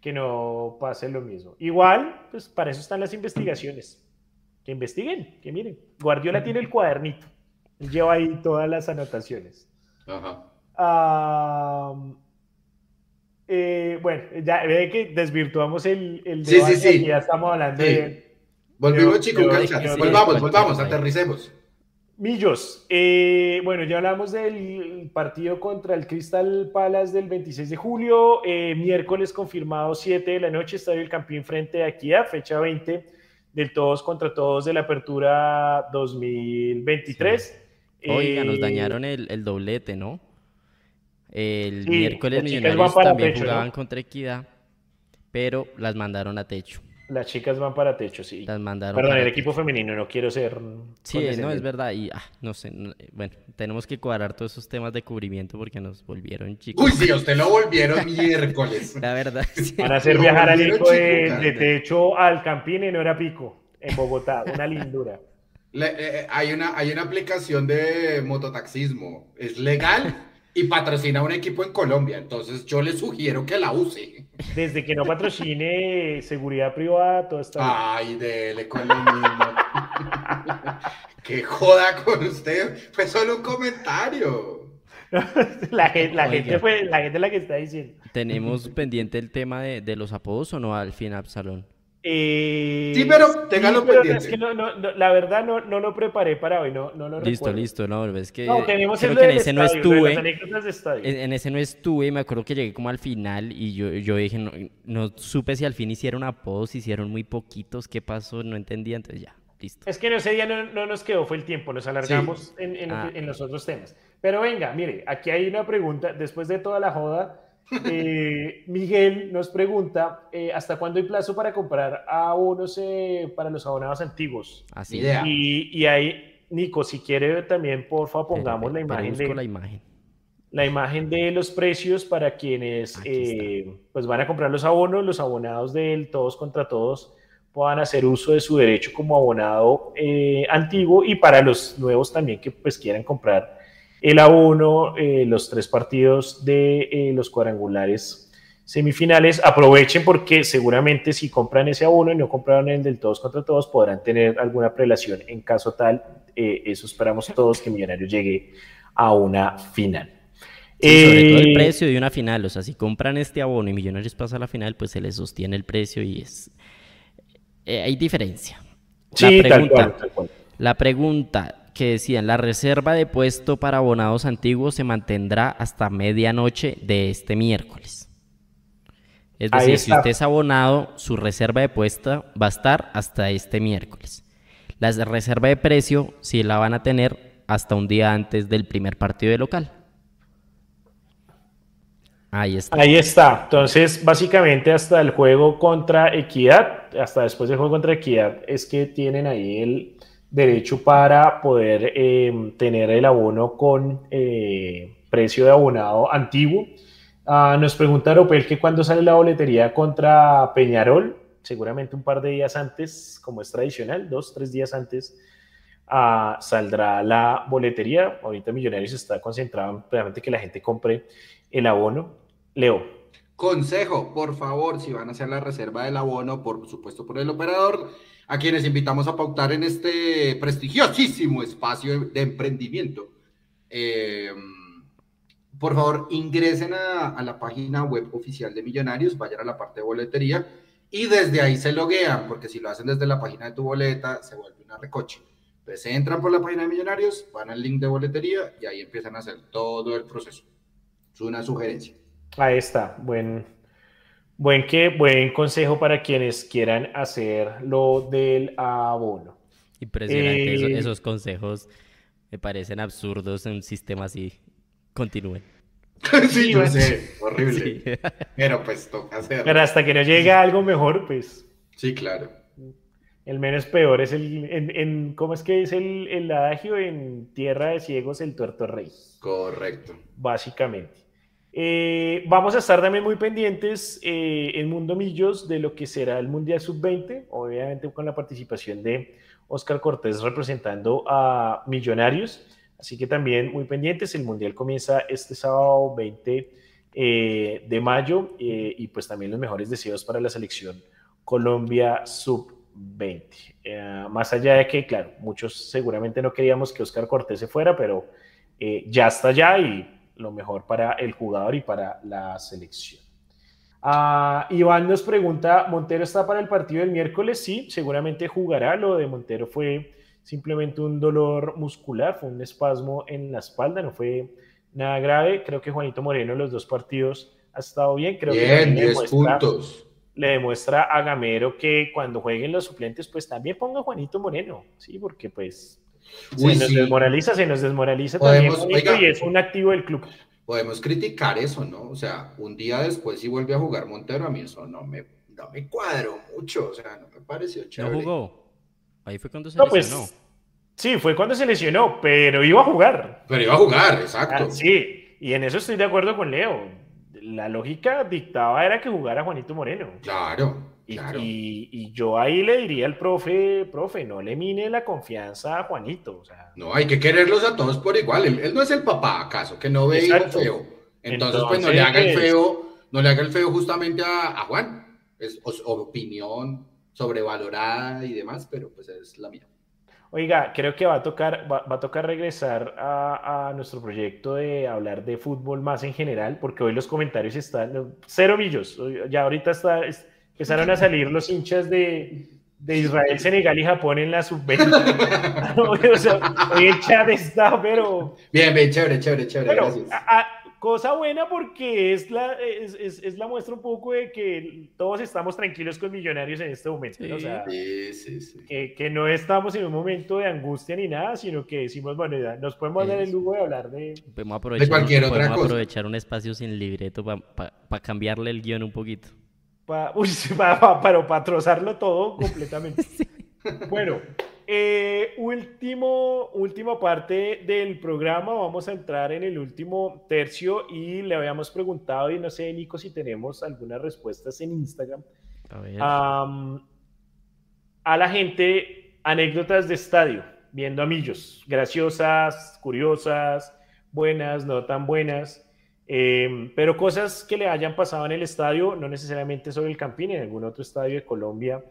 que no pase lo mismo. Igual, pues para eso están las investigaciones que investiguen, que miren. Guardiola tiene el cuadernito, lleva ahí todas las anotaciones. Ajá. Eh, bueno, ya ve que desvirtuamos el, el debate, sí, sí, ya estamos hablando de... Volvimos, chicos, volvamos, volvamos, aterricemos. Millos, eh, bueno, ya hablamos del partido contra el Crystal Palace del 26 de julio, eh, miércoles confirmado 7 de la noche, Estadio El Campín frente a Kia, fecha 20 del todos contra todos de la apertura 2023. Oiga, nos dañaron el, doblete, ¿no? El miércoles Millonarios también jugaban contra Equidad, pero las mandaron a techo. Las chicas van para techo, sí. Las mandaron. Perdón, el equipo femenino, no quiero ser. Sí, no, es verdad. Y ah, no sé, bueno, tenemos que cuadrar todos esos temas de cubrimiento porque nos volvieron chicos. Uy, sí, usted lo volvieron miércoles. La verdad. Van a hacer viajar al hijo de, techo al Campín en hora pico, en Bogotá. Una lindura. Eh, eh, hay, una, hay una aplicación de mototaxismo. Es legal y patrocina un equipo en Colombia. Entonces yo le sugiero que la use. Desde que no patrocine seguridad privada, todo está Ay, dele con lo mismo. que joda con usted. Fue solo un comentario. la, gente, la gente fue la gente la que está diciendo. ¿Tenemos pendiente el tema de, de los apodos o no al fin, Absalón? Eh, sí, pero téngalo pendiente. la verdad no, no, lo preparé para hoy, no, no lo Listo, listo, no, es que, no, tenemos el en ese no estuve, en, ese no estuve, y me acuerdo que llegué como al final y yo, yo dije, no, no supe si al fin hicieron apodos, hicieron muy poquitos, qué pasó, no entendía, entonces ya, listo. Es que en ese día no, nos quedó, fue el tiempo, nos alargamos en, en, ah. en los otros temas. Pero venga, mire, aquí hay una pregunta, después de toda la joda, eh, Miguel nos pregunta, eh, ¿hasta cuándo hay plazo para comprar abonos eh, para los abonados antiguos? Así y, y ahí, Nico, si quiere también, por favor, pongamos la imagen de... la imagen. La imagen de los precios para quienes pues van a comprar los abonos, los abonados del todos contra todos puedan hacer uso de su derecho como abonado antiguo y para los nuevos también que pues quieran comprar el A1, eh, los tres partidos de eh, los cuadrangulares semifinales. Aprovechen porque seguramente si compran ese A1 y no compraron el del todos contra todos, podrán tener alguna prelación. En caso tal, eh, eso esperamos todos que Millonarios llegue a una final. sobre todo el precio de una final, o sea, si compran este abono y Millonarios pasa a la final, pues se les sostiene el precio y es... hay diferencia. Sí, pregunta, La pregunta, que decían, la reserva de puesto para abonados antiguos se mantendrá hasta medianoche de este miércoles. Es decir, si usted es abonado, su reserva de puesto va a estar hasta este miércoles. La reserva de precio sí la van a tener hasta un día antes del primer partido de local. Ahí está. Ahí está. Entonces, básicamente hasta el juego contra Equidad, hasta después del juego contra Equidad, es que tienen ahí el, derecho para poder eh, tener el abono con eh, precio de abonado antiguo. Ah, nos pregunta Aropel que cuando sale la boletería contra Peñarol, seguramente un par de días antes, como es tradicional, dos, tres días antes, ah, saldrá la boletería. Ahorita Millonarios está concentrado en que la gente compre el abono. Leo. Consejo, por favor, si van a hacer la reserva del abono, por supuesto por el operador, a quienes invitamos a pautar en este prestigiosísimo espacio de, emprendimiento. Eh, por favor, ingresen a, la página web oficial de Millonarios, vayan a la parte de boletería y desde ahí se loguean, porque si lo hacen desde la página de tu boleta, se vuelve una recoche. Entonces entran por la página de Millonarios, van al link de boletería y ahí empiezan a hacer todo el proceso. Es una sugerencia. Ahí está, buen, Buen, que, buen consejo para quienes quieran hacer lo del abono. Impresionante, eh, esos consejos me parecen absurdos en un sistema así. Continúen. sí, yo sé, horrible. Pero pues toca hacerlo. Pero hasta que no llegue algo mejor, pues. Sí, claro. El menos peor es el. En, ¿Cómo es que es el, el adagio? En tierra de ciegos, el tuerto rey. Correcto. Básicamente. Eh, vamos a estar también muy pendientes eh, en Mundo Millos de lo que será el Mundial Sub-20, obviamente con la participación de Oscar Cortés representando a Millonarios. Así que también muy pendientes, el Mundial comienza este sábado 20 eh, de mayo y pues también los mejores deseos para la selección Colombia Sub-20. más allá de que, claro, muchos seguramente no queríamos que Oscar Cortés se fuera, pero ya está allá y lo mejor para el jugador y para la selección. Ah, Iván nos pregunta, ¿Montero está para el partido del miércoles? Sí, seguramente jugará. Lo de Montero fue simplemente un dolor muscular, fue un espasmo en la espalda, no fue nada grave. Creo que Juanito Moreno en los dos partidos ha estado bien. Creo bien, que 10 puntos. Le demuestra a Gamero que cuando jueguen los suplentes, pues también ponga Juanito Moreno, ¿sí? Porque pues se nos desmoraliza, se nos desmoraliza también y es un activo del club. Podemos criticar eso, ¿no? O sea, un día después si vuelve a jugar Montero, a mí eso no me, no me cuadro mucho, o sea, no me pareció chévere. ¿No jugó? Ahí fue cuando se pues, lesionó. sí, fue cuando se lesionó, pero iba a jugar. Pero iba a jugar, exacto. Ah, sí, y en eso estoy de acuerdo con Leo. La lógica dictaba era que jugara Juanito Moreno. Claro. Y, yo ahí le diría al profe, profe, no le mine la confianza a Juanito. O sea, no, hay que quererlos a todos por igual. Él, no es el papá, ¿acaso? Que no ve hijo feo. Entonces, pues no le haga el feo, no le haga el feo justamente a, Juan. Es opinión sobrevalorada y demás, pero pues es la mía. Oiga, creo que va a tocar, va, a tocar regresar a, nuestro proyecto de hablar de fútbol más en general, porque hoy los comentarios están cero millos. Ya ahorita está, empezaron a salir los hinchas de, Israel, Senegal y Japón en la sub-20. o sea, hoy el chat está, pero... Bien, bien, chévere, chévere, chévere, gracias. cosa buena porque es la, es, es, la muestra un poco de que todos estamos tranquilos con millonarios en este momento. Sí, o sea, sí, sí, que, que, no estamos en un momento de angustia ni nada, sino que decimos, bueno, ya, nos podemos dar el lujo de hablar de, podemos aprovechar, de cualquier otra podemos aprovechar un espacio sin libreto para cambiarle el guion un poquito. Para, para, para, trozarlo todo completamente. Bueno, eh, último, última parte del programa, vamos a entrar en el último tercio y le habíamos preguntado, y no sé, Nico, si tenemos algunas respuestas en Instagram, a, a la gente anécdotas de estadio, viendo a Millos, graciosas, curiosas, buenas, no tan buenas. Em, pero cosas que le hayan pasado en el estadio, no necesariamente sobre el Campín, en algún otro estadio de Colombia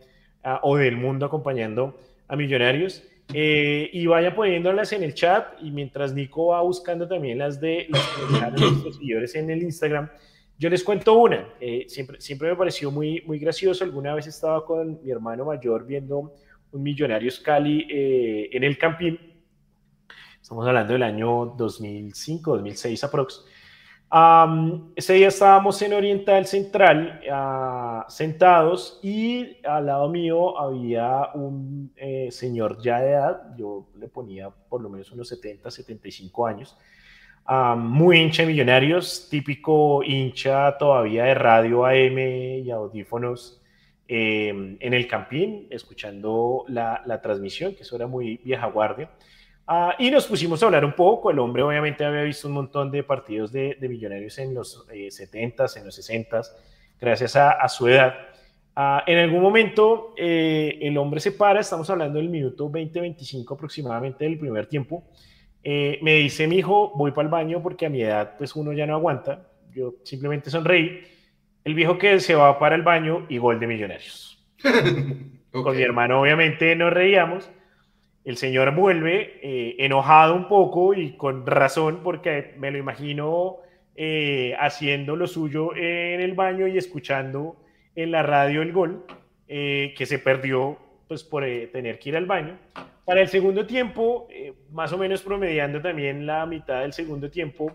ah, o del mundo acompañando a Millonarios. Eh, y vayan poniéndolas en el chat y mientras Nico va buscando también las de los seguidores en el Instagram, yo les cuento una. Eh, siempre, siempre me pareció muy, muy gracioso. Alguna vez estaba con mi hermano mayor viendo un Millonarios Cali eh, en el Campín. Estamos hablando del año 2005, 2006 aprox ese día estábamos en Oriental Central ah, sentados y al lado mío había un eh, señor ya de edad, yo le ponía por lo menos unos 70, 75 años, muy hincha de millonarios, típico hincha todavía de radio AM y audífonos em, en el campín, escuchando la, la transmisión, que eso era muy vieja guardia. Ah, y nos pusimos a hablar un poco. El hombre obviamente había visto un montón de partidos de, millonarios en los 70s, eh, en los 60s, gracias a, su edad. Ah, en algún momento eh, el hombre se para, estamos hablando del minuto 20-25 aproximadamente del primer tiempo. Eh, me dice mi hijo, voy para el baño porque a mi edad pues uno ya no aguanta. Yo simplemente sonreí. El viejo que se va para el baño y gol de millonarios. Con mi hermano obviamente nos reíamos el señor vuelve eh, enojado un poco y con razón, porque me lo imagino eh, haciendo lo suyo en el baño y escuchando en la radio el gol, eh, que se perdió pues, por tener que ir al baño. Para el segundo tiempo, más o menos promediando también la mitad del segundo tiempo,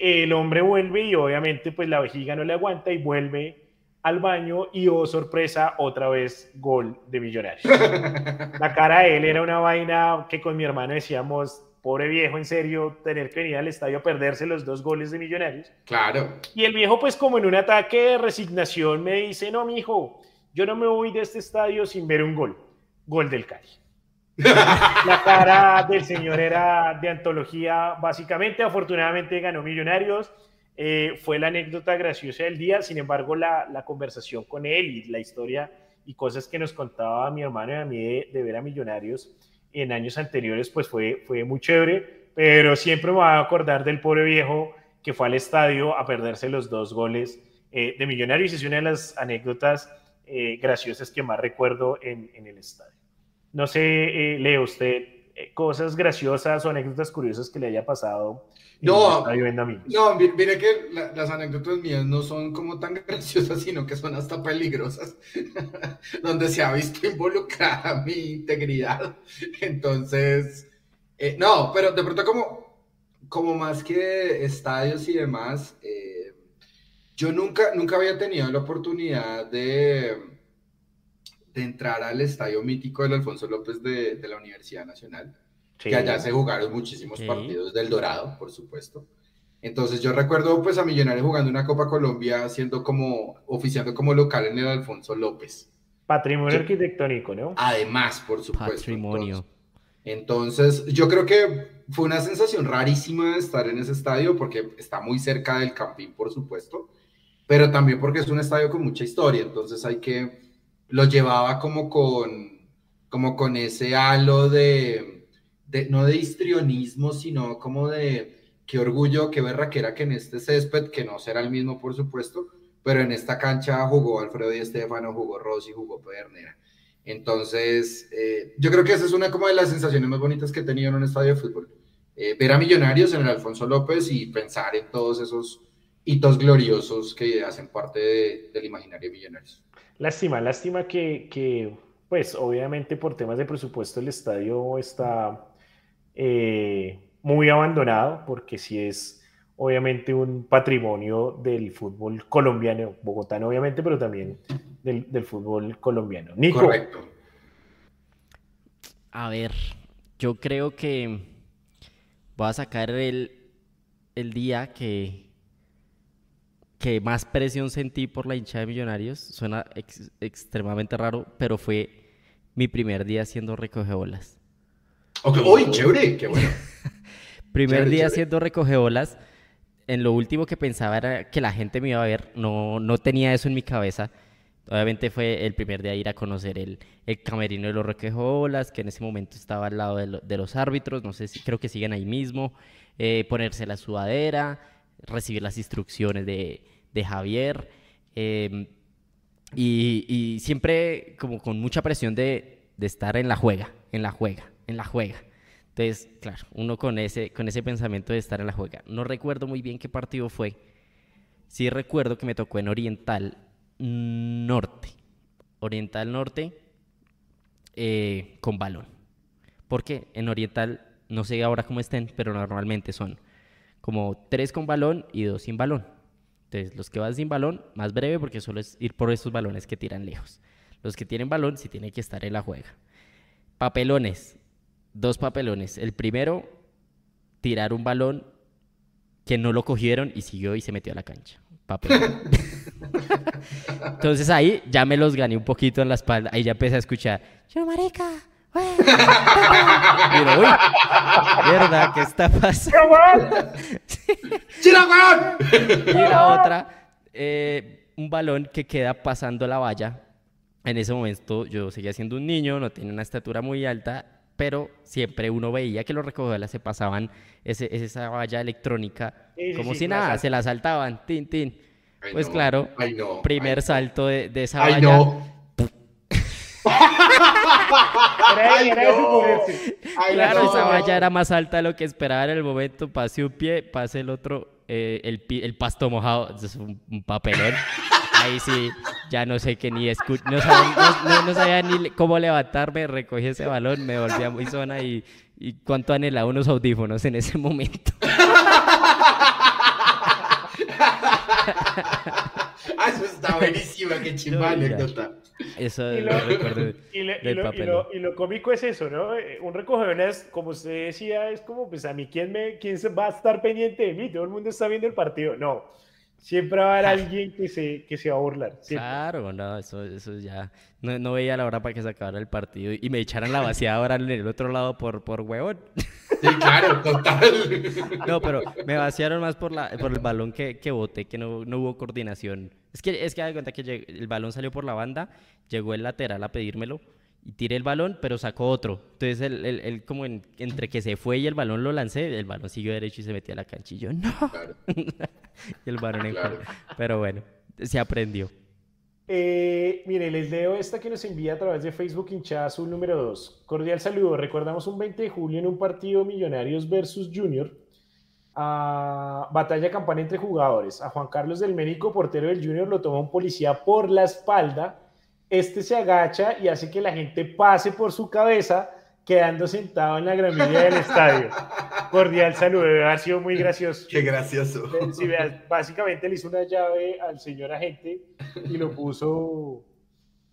el hombre vuelve y obviamente pues la vejiga no le aguanta y vuelve al baño y, oh sorpresa, otra vez gol de Millonarios. La cara de él era una vaina que con mi hermano decíamos, pobre viejo, en serio, tener que venir al estadio a perderse los dos goles de Millonarios. Claro. Y el viejo, pues como en un ataque de resignación, me dice, no, mi hijo, yo no me voy de este estadio sin ver un gol. Gol del Cali. La cara del señor era de antología, básicamente. Afortunadamente ganó Millonarios eh, fue la anécdota graciosa del día, sin embargo la, conversación con él y la historia y cosas que nos contaba mi hermano y a mí de, ver a Millonarios en años anteriores, pues fue, muy chévere, pero siempre me va a acordar del pobre viejo que fue al estadio a perderse los dos goles eh, de Millonarios. Es una de las anécdotas eh, graciosas que más recuerdo en, el estadio. No sé, Leo, usted eh, cosas graciosas o anécdotas curiosas que le haya pasado. No, no, mire que las anécdotas mías no son como tan graciosas, sino que son hasta peligrosas, donde se ha visto involucrada mi integridad. Entonces, eh, no, pero de pronto como, como más que estadios y demás, eh, yo nunca, nunca había tenido la oportunidad de de entrar al estadio mítico del Alfonso López de, la Universidad Nacional, que allá se jugaron muchísimos partidos del Dorado, por supuesto. Entonces yo recuerdo pues a Millonarios jugando una Copa Colombia, siendo como, oficiando como local en el Alfonso López. Patrimonio arquitectónico, ¿no? Además, por supuesto. Patrimonio. Entonces, yo creo que fue una sensación rarísima estar en ese estadio porque está muy cerca del Campín, por supuesto, pero también porque es un estadio con mucha historia, entonces hay que lo llevaba como con, como con ese halo de, no de histrionismo, sino como de qué orgullo, qué berraquera que en este césped, que no será el mismo por supuesto, pero en esta cancha jugó Alfredo Di Estefano, jugó Rossi, jugó Pedernera. Entonces, eh, yo creo que esa es una como de las sensaciones más bonitas que he tenido en un estadio de fútbol. Eh, ver a Millonarios en el Alfonso López y pensar en todos esos hitos gloriosos que hacen parte del imaginario de Millonarios. Lástima, lástima que, pues obviamente por temas de presupuesto el estadio está eh, muy abandonado, porque sí es obviamente un patrimonio del fútbol colombiano, bogotano obviamente, pero también del, fútbol colombiano. Nico. Correcto. A ver, yo creo que voy a sacar el, el día que que más presión sentí por la hincha de Millonarios, suena extremadamente raro, pero fue mi primer día haciendo recogebolas. ¡Uy, chévere! ¡Qué bueno! primer día haciendo recogebolas, en lo último que pensaba era que la gente me iba a ver, no, no tenía eso en mi cabeza. Obviamente fue el primer día ir a conocer el, el camerino de los recogeolas, que en ese momento estaba al lado de, los árbitros, no sé si creo que siguen ahí mismo, eh, ponerse la sudadera, recibir las instrucciones de, de Javier. Em, y, siempre como con mucha presión de, estar en la juega, en la juega, en la juega. Entonces, claro, uno con ese, con ese pensamiento de estar en la juega. No recuerdo muy bien qué partido fue. Sí recuerdo que me tocó en Oriental Norte. Oriental Norte eh, con balón. Porque en Oriental, no sé ahora cómo estén, pero normalmente son como tres con balón y dos sin balón. Entonces, los que van sin balón, más breve porque solo es ir por esos balones que tiran lejos. Los que tienen balón sí tienen que estar en la juega. Papelones, dos papelones. El primero, tirar un balón que no lo cogieron y siguió y se metió a la cancha. Papelón. Entonces ahí ya me los gané un poquito en la espalda. Ahí ya empecé a escuchar, yo marica, Mira, uy, mierda, ¿qué está pasando? Mira otra, eh, un balón que queda pasando la valla. En ese momento yo seguía siendo un niño, no tenía una estatura muy alta, pero siempre uno veía que los recogedores se pasaban ese, esa valla electrónica como si nada, se la saltaban, tin, tin. pues claro, primer salto de, esa valla. claro, esa valla era más alta de lo que esperaba en el momento. Pase un pie, pase el otro, eh, el, el, pasto mojado, es un, papelón. Ahí sí, ya no sé qué ni escuchar, no, no, sabía ni cómo levantarme, recogí ese balón, me volví a muy zona y, y cuánto anhelaba unos audífonos en ese momento. ah, eso está buenísima, qué chimba anécdota. Eso y lo, y, lo, cómico es eso, ¿no? Eh, un es, como usted decía, es como, pues a mí, ¿quién, me, ¿quién va a estar pendiente de mí? Todo el mundo está viendo el partido. No, siempre va a haber alguien que se, que se va a burlar. Claro, no, eso, eso ya. No, no, veía la hora para que se acabara el partido y me echaran la vaciada en el otro lado por, por huevón. Sí, claro, total. No, pero me vaciaron más por, la, por el balón que, que boté, que no, no hubo coordinación. Es que, es que da cuenta que el balón salió por la banda, llegó el lateral a pedírmelo y tiré el balón, pero sacó otro. Entonces, él, como entre que se fue y el balón lo lancé, el balón siguió derecho y se metió a la cancha. Y yo, no. y el balón en Pero bueno, se aprendió. Eh, mire, les leo esta que nos envía a través de Facebook hinchada azul número 2. Cordial saludo. Recordamos un 20 de julio en un partido Millonarios versus Junior. A batalla campana entre jugadores. A Juan Carlos del Médico, portero del Junior, lo toma un policía por la espalda. Este se agacha y hace que la gente pase por su cabeza quedando sentado en la gramilla del estadio. Cordial saludo, ha sido muy gracioso. Qué gracioso. Básicamente le hizo una llave al señor agente y lo puso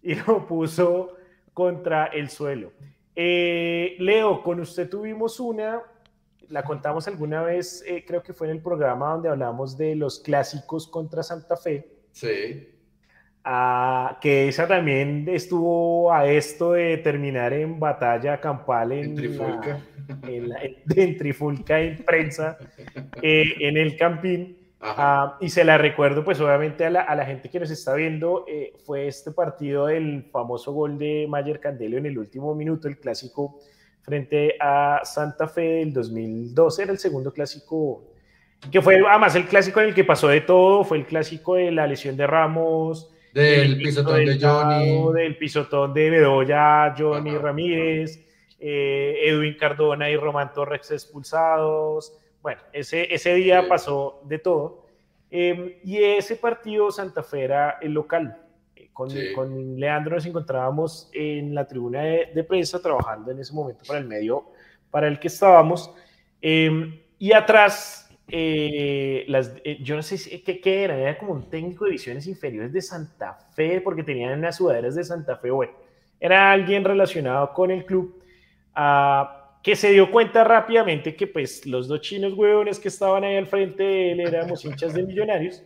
y lo puso contra el suelo. Eh, Leo, con usted tuvimos una, la contamos alguna vez, eh, creo que fue en el programa donde hablamos de los clásicos contra Santa Fe. Sí que esa también estuvo a esto de terminar en batalla campal en, Trifulca, en, Trifulca en prensa, eh, en el Campín. Ah, y se la recuerdo, pues obviamente a la, a la gente que nos está viendo, eh, fue este partido del famoso gol de Mayer Candelo en el último minuto, el clásico frente a Santa Fe del 2012, era el segundo clásico, que fue además el clásico en el que pasó de todo, fue el clásico de la lesión de Ramos, del pisotón de Johnny. Del pisotón de Bedoya, Johnny Ramírez, eh, Edwin Cardona y Román Torres expulsados. Bueno, ese, ese día pasó de todo. Em, y ese partido Santa Fe era el local. Eh, con, con, Leandro nos encontrábamos en la tribuna de, prensa trabajando en ese momento para el medio para el que estábamos. Em, y atrás eh, las, eh, yo no sé qué, qué, era, era como un técnico de divisiones inferiores de Santa Fe, porque tenían las sudaderas de Santa Fe, bueno, era alguien relacionado con el club, ah, que se dio cuenta rápidamente que pues los dos chinos huevones que estaban ahí al frente de él éramos hinchas de millonarios,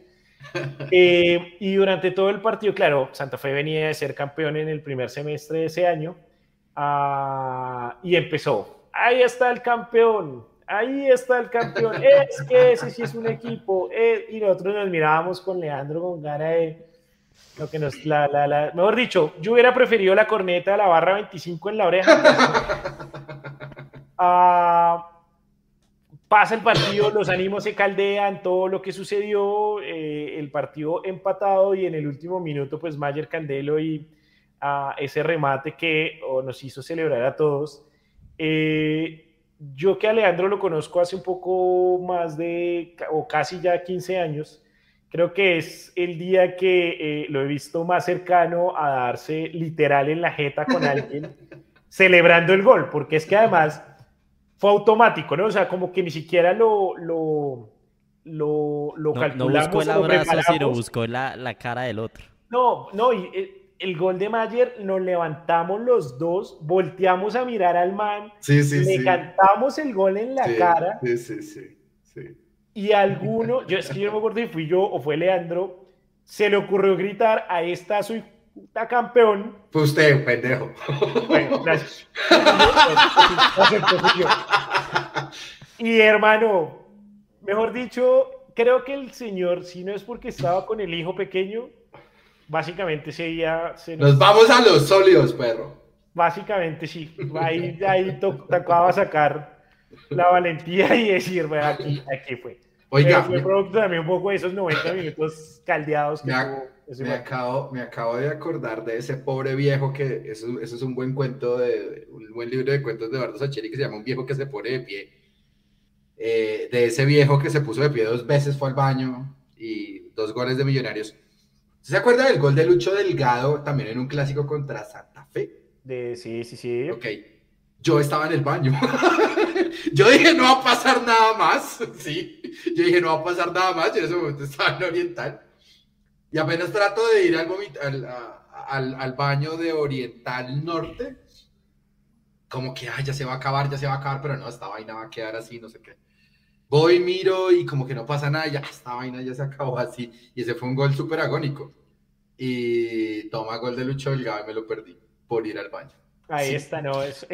eh, y durante todo el partido, claro, Santa Fe venía de ser campeón en el primer semestre de ese año, ah, y empezó, ahí está el campeón, ahí está el campeón, es que ese sí es un equipo, y nosotros nos mirábamos con Leandro con cara de lo que nos, la, la, la, mejor dicho, yo hubiera preferido la corneta de la barra 25 en la oreja. Ah, pasa el partido, los ánimos se caldean, todo lo que sucedió, eh, el partido empatado y en el último minuto, pues Mayer Candelo y ese remate que oh, nos hizo celebrar a todos. Eh, yo que Alejandro lo conozco hace un poco más de, o casi ya 15 años, creo que es el día que eh, lo he visto más cercano a darse literal en la jeta con alguien celebrando el gol, porque es que además fue automático, ¿no? O sea, como que ni siquiera lo, lo, lo, lo calculamos. No buscó el abrazo, sino buscó la, la cara del otro. No, no, y el gol de Mayer, nos levantamos los dos, volteamos a mirar al man, le cantamos el gol en la cara. Sí, sí, sí, Y alguno, yo es que yo no me acuerdo si fui yo o fue Leandro, se le ocurrió gritar, ahí está su puta campeón. Fue usted, pendejo. Bueno, gracias. y hermano, mejor dicho, creo que el señor, si no es porque estaba con el hijo pequeño, Básicamente ese día... Se nos... vamos a los sólidos, perro. Básicamente sí. Ahí, ahí tocaba sacar la valentía y decir, aquí, aquí fue. Oiga, fue producto también un poco de esos 90 minutos caldeados que me, me acabo, me acabo de acordar de ese pobre viejo que eso, eso es un buen cuento de un buen libro de cuentos de Eduardo Sacheri que se llama Un viejo que se pone de pie. Eh, de ese viejo que se puso de pie dos veces fue al baño y dos goles de millonarios ¿Se acuerda del gol de Lucho Delgado también en un clásico contra Santa Fe? De, sí, sí, sí. Ok. Yo estaba en el baño. yo dije, no va a pasar nada más. Sí. Yo dije, no va a pasar nada más. Yo en ese momento estaba en Oriental. Y apenas trato de ir al, al, al, baño de Oriental Norte. Como que, ay, ya se va a acabar, ya se va a acabar. Pero no, esta vaina va a quedar así, no sé qué. Voy, miro y como que no pasa nada, ya esta vaina ya se acabó así. Y ese fue un gol súper agónico. Y toma gol de Lucho Delgado y me lo perdí por ir al baño. Ahí está, no, es,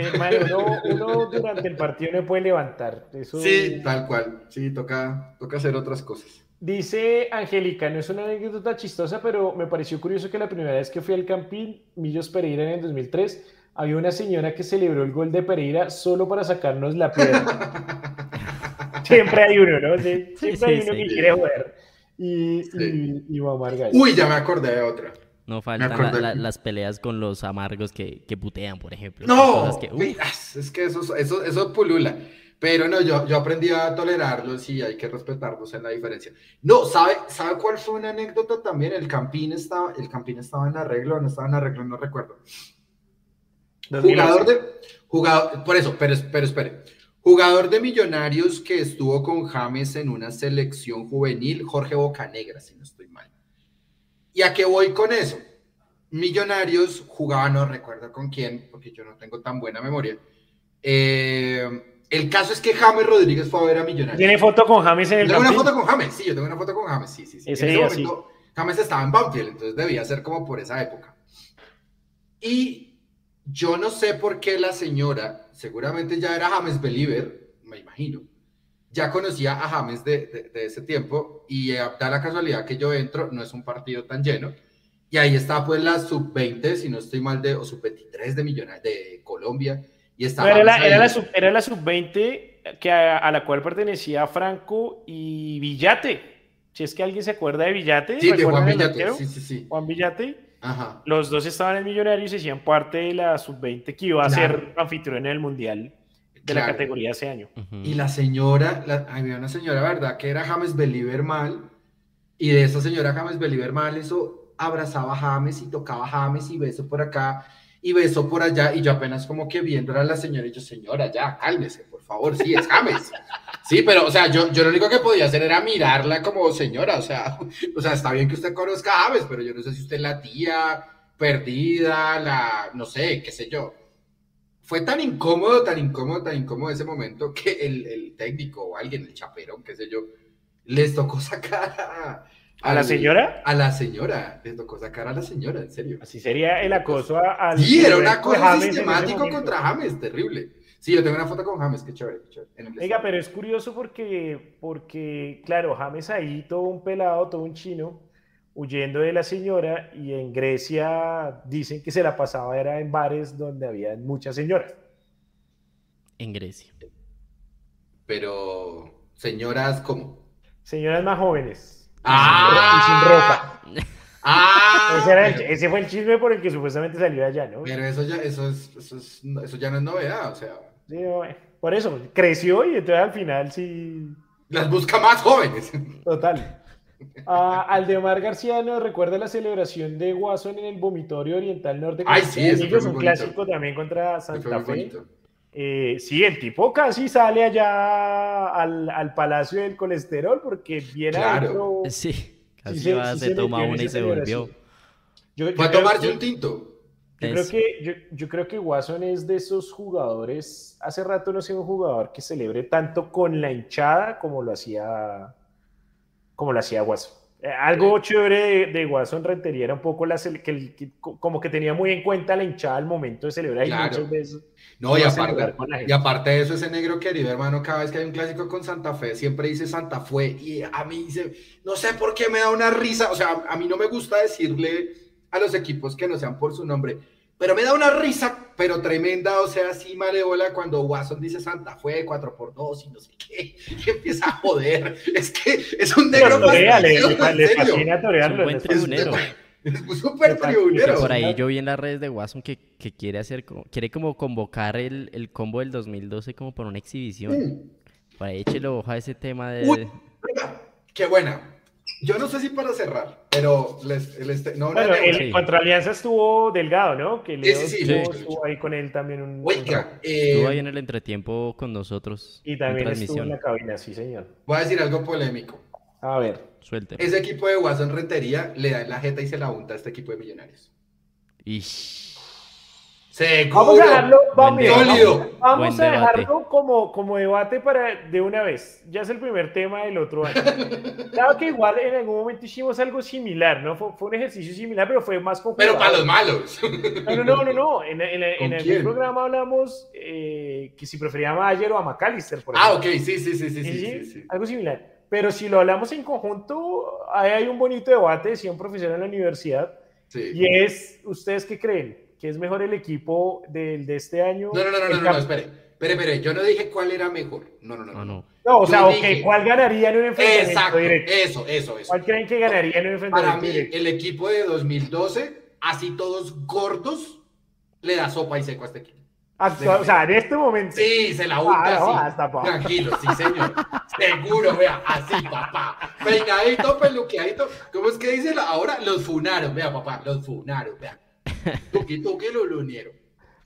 uno, durante el partido no puede levantar. Sí, tal cual. Sí, toca, toca hacer otras cosas. Dice Angélica, no es una anécdota chistosa, pero me pareció curioso que la primera vez que fui al Campín, Millos Pereira en el 2003, había una señora que celebró el gol de Pereira solo para sacarnos la piedra. siempre hay uno, ¿no? siempre hay uno que quiere jugar. Y, y, y Uy, ya me acordé de otra. No faltan las peleas con los amargos que, que putean, por ejemplo. No, es que eso, eso, eso pulula. Pero no, yo, yo aprendí a tolerarlos y hay que respetarlos en la diferencia. No, ¿sabe, ¿sabe cuál fue una anécdota también? El Campín estaba, el Campín estaba en arreglo, no estaba en arreglo, no recuerdo. Jugador de, jugador, por eso, pero, pero espere. Jugador de Millonarios que estuvo con James en una selección juvenil, Jorge Bocanegra, si no estoy. ¿Y a qué voy con eso? Millonarios jugaba, no recuerdo con quién, porque yo no tengo tan buena memoria. Eh, el caso es que James Rodríguez fue a ver a Millonarios. ¿Tiene foto con James en el Tengo una foto con James, sí, yo tengo una foto con James, sí, sí, sí. Ese en ese momento, James estaba en Banfield, entonces debía ser como por esa época. Y yo no sé por qué la señora, seguramente ya era James Believer, me imagino, ya conocía a James de, de, ese tiempo y da la casualidad que yo entro, no es un partido tan lleno, y ahí está pues la sub-20, si no estoy mal, de, o sub-23 de Millonarios, de Colombia, era, la, era, la sub, 20 que a, la cual pertenecía Franco y Villate. Si es que alguien se acuerda de Villate. Sí, de Juan Villate. Sí, sí, sí. Juan Villate. Ajá. Los dos estaban en Millonarios y hacían parte de la sub-20 que iba a ser anfitrión en el Mundial de la categoría ese año. Y la señora, había una señora, ¿verdad? Que era James Believer Mal. Y de esa señora James Believer Mal, eso abrazaba a James y tocaba a James y beso por acá y besó por allá y yo apenas como que viendo a la señora y yo, señora, ya, cálmese, por favor, sí, es James. Sí, pero, o sea, yo, yo lo único que podía hacer era mirarla como señora, o sea, o sea, está bien que usted conozca a James, pero yo no sé si usted es la tía perdida, la, no sé, qué sé yo. Fue tan incómodo, tan incómodo, tan incómodo ese momento que el, el técnico o alguien, el chaperón, qué sé yo, les tocó sacar a, ¿A la señora? A la señora, le tocó sacar a la señora, en serio. Así sería el acoso al. Sí, era un acoso sistemático contra James, terrible. Sí, yo tengo una foto con James, qué chévere, qué chévere. Oiga, pero es curioso porque, porque, claro, James ahí, todo un pelado, todo un chino, huyendo de la señora, y en Grecia dicen que se la pasaba era en bares donde había muchas señoras. En Grecia. Pero, señoras, ¿cómo? Señoras más jóvenes. Ah, sin ropa. Ah, ese, fue el chisme por el que supuestamente salió allá, ¿no? Pero eso ya, eso es, eso es, eso ya no es novedad, o sea. Sí, por eso, creció y entonces al final sí. Las busca más jóvenes. Total. Aldemar García nos recuerda la celebración de Guasón en el Vomitorio Oriental Norte. Ay, sí, es un clásico también contra Santa Fe. Eh, sí, el tipo casi sale allá al, al, Palacio del Colesterol porque viene claro. Sí, casi se, se, toma una y se volvió. Yo, Fue a tomarse un tinto. Yo creo, que, yo, yo, creo que Watson es de esos jugadores. Hace rato no ha sido un jugador que celebre tanto con la hinchada como lo hacía, como lo hacía Watson. Eh, algo chévere de, de Watson Rentería era un poco la, que, como que tenía muy en cuenta la hinchada al momento de celebrar y muchas veces no, y aparte, y aparte de eso, ese negro querido, hermano, cada vez que hay un clásico con Santa Fe, siempre dice Santa Fe. Y a mí dice, no sé por qué me da una risa. O sea, a mí no me gusta decirle a los equipos que no sean por su nombre, pero me da una risa, pero tremenda, o sea, así maleola cuando Watson dice Santa Fe, 4 por 2 y no sé qué, y empieza a joder. Es que es un negro. Torea, le, le, fascina torearlo. Es un buen tribunero. Súper tribunero. Por ahí yo vi en las redes de Watson que, que quiere hacer, quiere como convocar el, el, combo del 2012 como por una exhibición. Mm. Por ahí échelo ojo a ese tema de... Uy, qué buena. Yo no sé si para cerrar, pero les, este, no, bueno, el, contra Alianza estuvo Delgado, ¿no? Que Leo sí, sí, sí, estuvo, ahí con él también un. Oiga, eh, estuvo ahí en el entretiempo con nosotros. Y también estuvo en la cabina, sí, señor. Voy a decir algo polémico. A ver. Suelte. Ese equipo de Watson Rentería le da en la jeta y se la unta a este equipo de Millonarios. Vamos a dejarlo, vamos, a dejarlo como, como debate para de una vez. Ya es el primer tema del otro año. claro que igual en algún momento hicimos algo similar, ¿no? Fue, un ejercicio similar, pero fue más complicado. Pero para los malos. No, no, no, no. En, en, en el programa hablamos eh, que si prefería a Mayer o a McAllister, por ejemplo. Ah, ok, sí, sí, sí, sí, sí, sí, Algo similar. Pero si lo hablamos en conjunto, ahí hay un bonito debate, decía un profesor en la universidad, y es, ¿ustedes qué creen? ¿Que es mejor el equipo del de este año? No, no, no, no, no, no, espere, espere, espere, yo no dije cuál era mejor, no, no, no. No, no. no o sea, ok, ¿cuál ganaría en un enfrentamiento Exacto, eso, eso, eso. ¿Cuál creen que ganaría en un enfrentamiento Para mí, el equipo de 2012 así todos gordos, le da sopa y seco a este equipo. Actua- o sea, en este momento. Sí, se la unta Ah, no, así. Tranquilo, sí, señor. Seguro, vea, así, papá. Peinadito, peluqueadito. ¿Cómo es que dice la- ahora? Los funaron, vea, papá, los funaron, vea. Tuqui, tuqui, lo lunieron.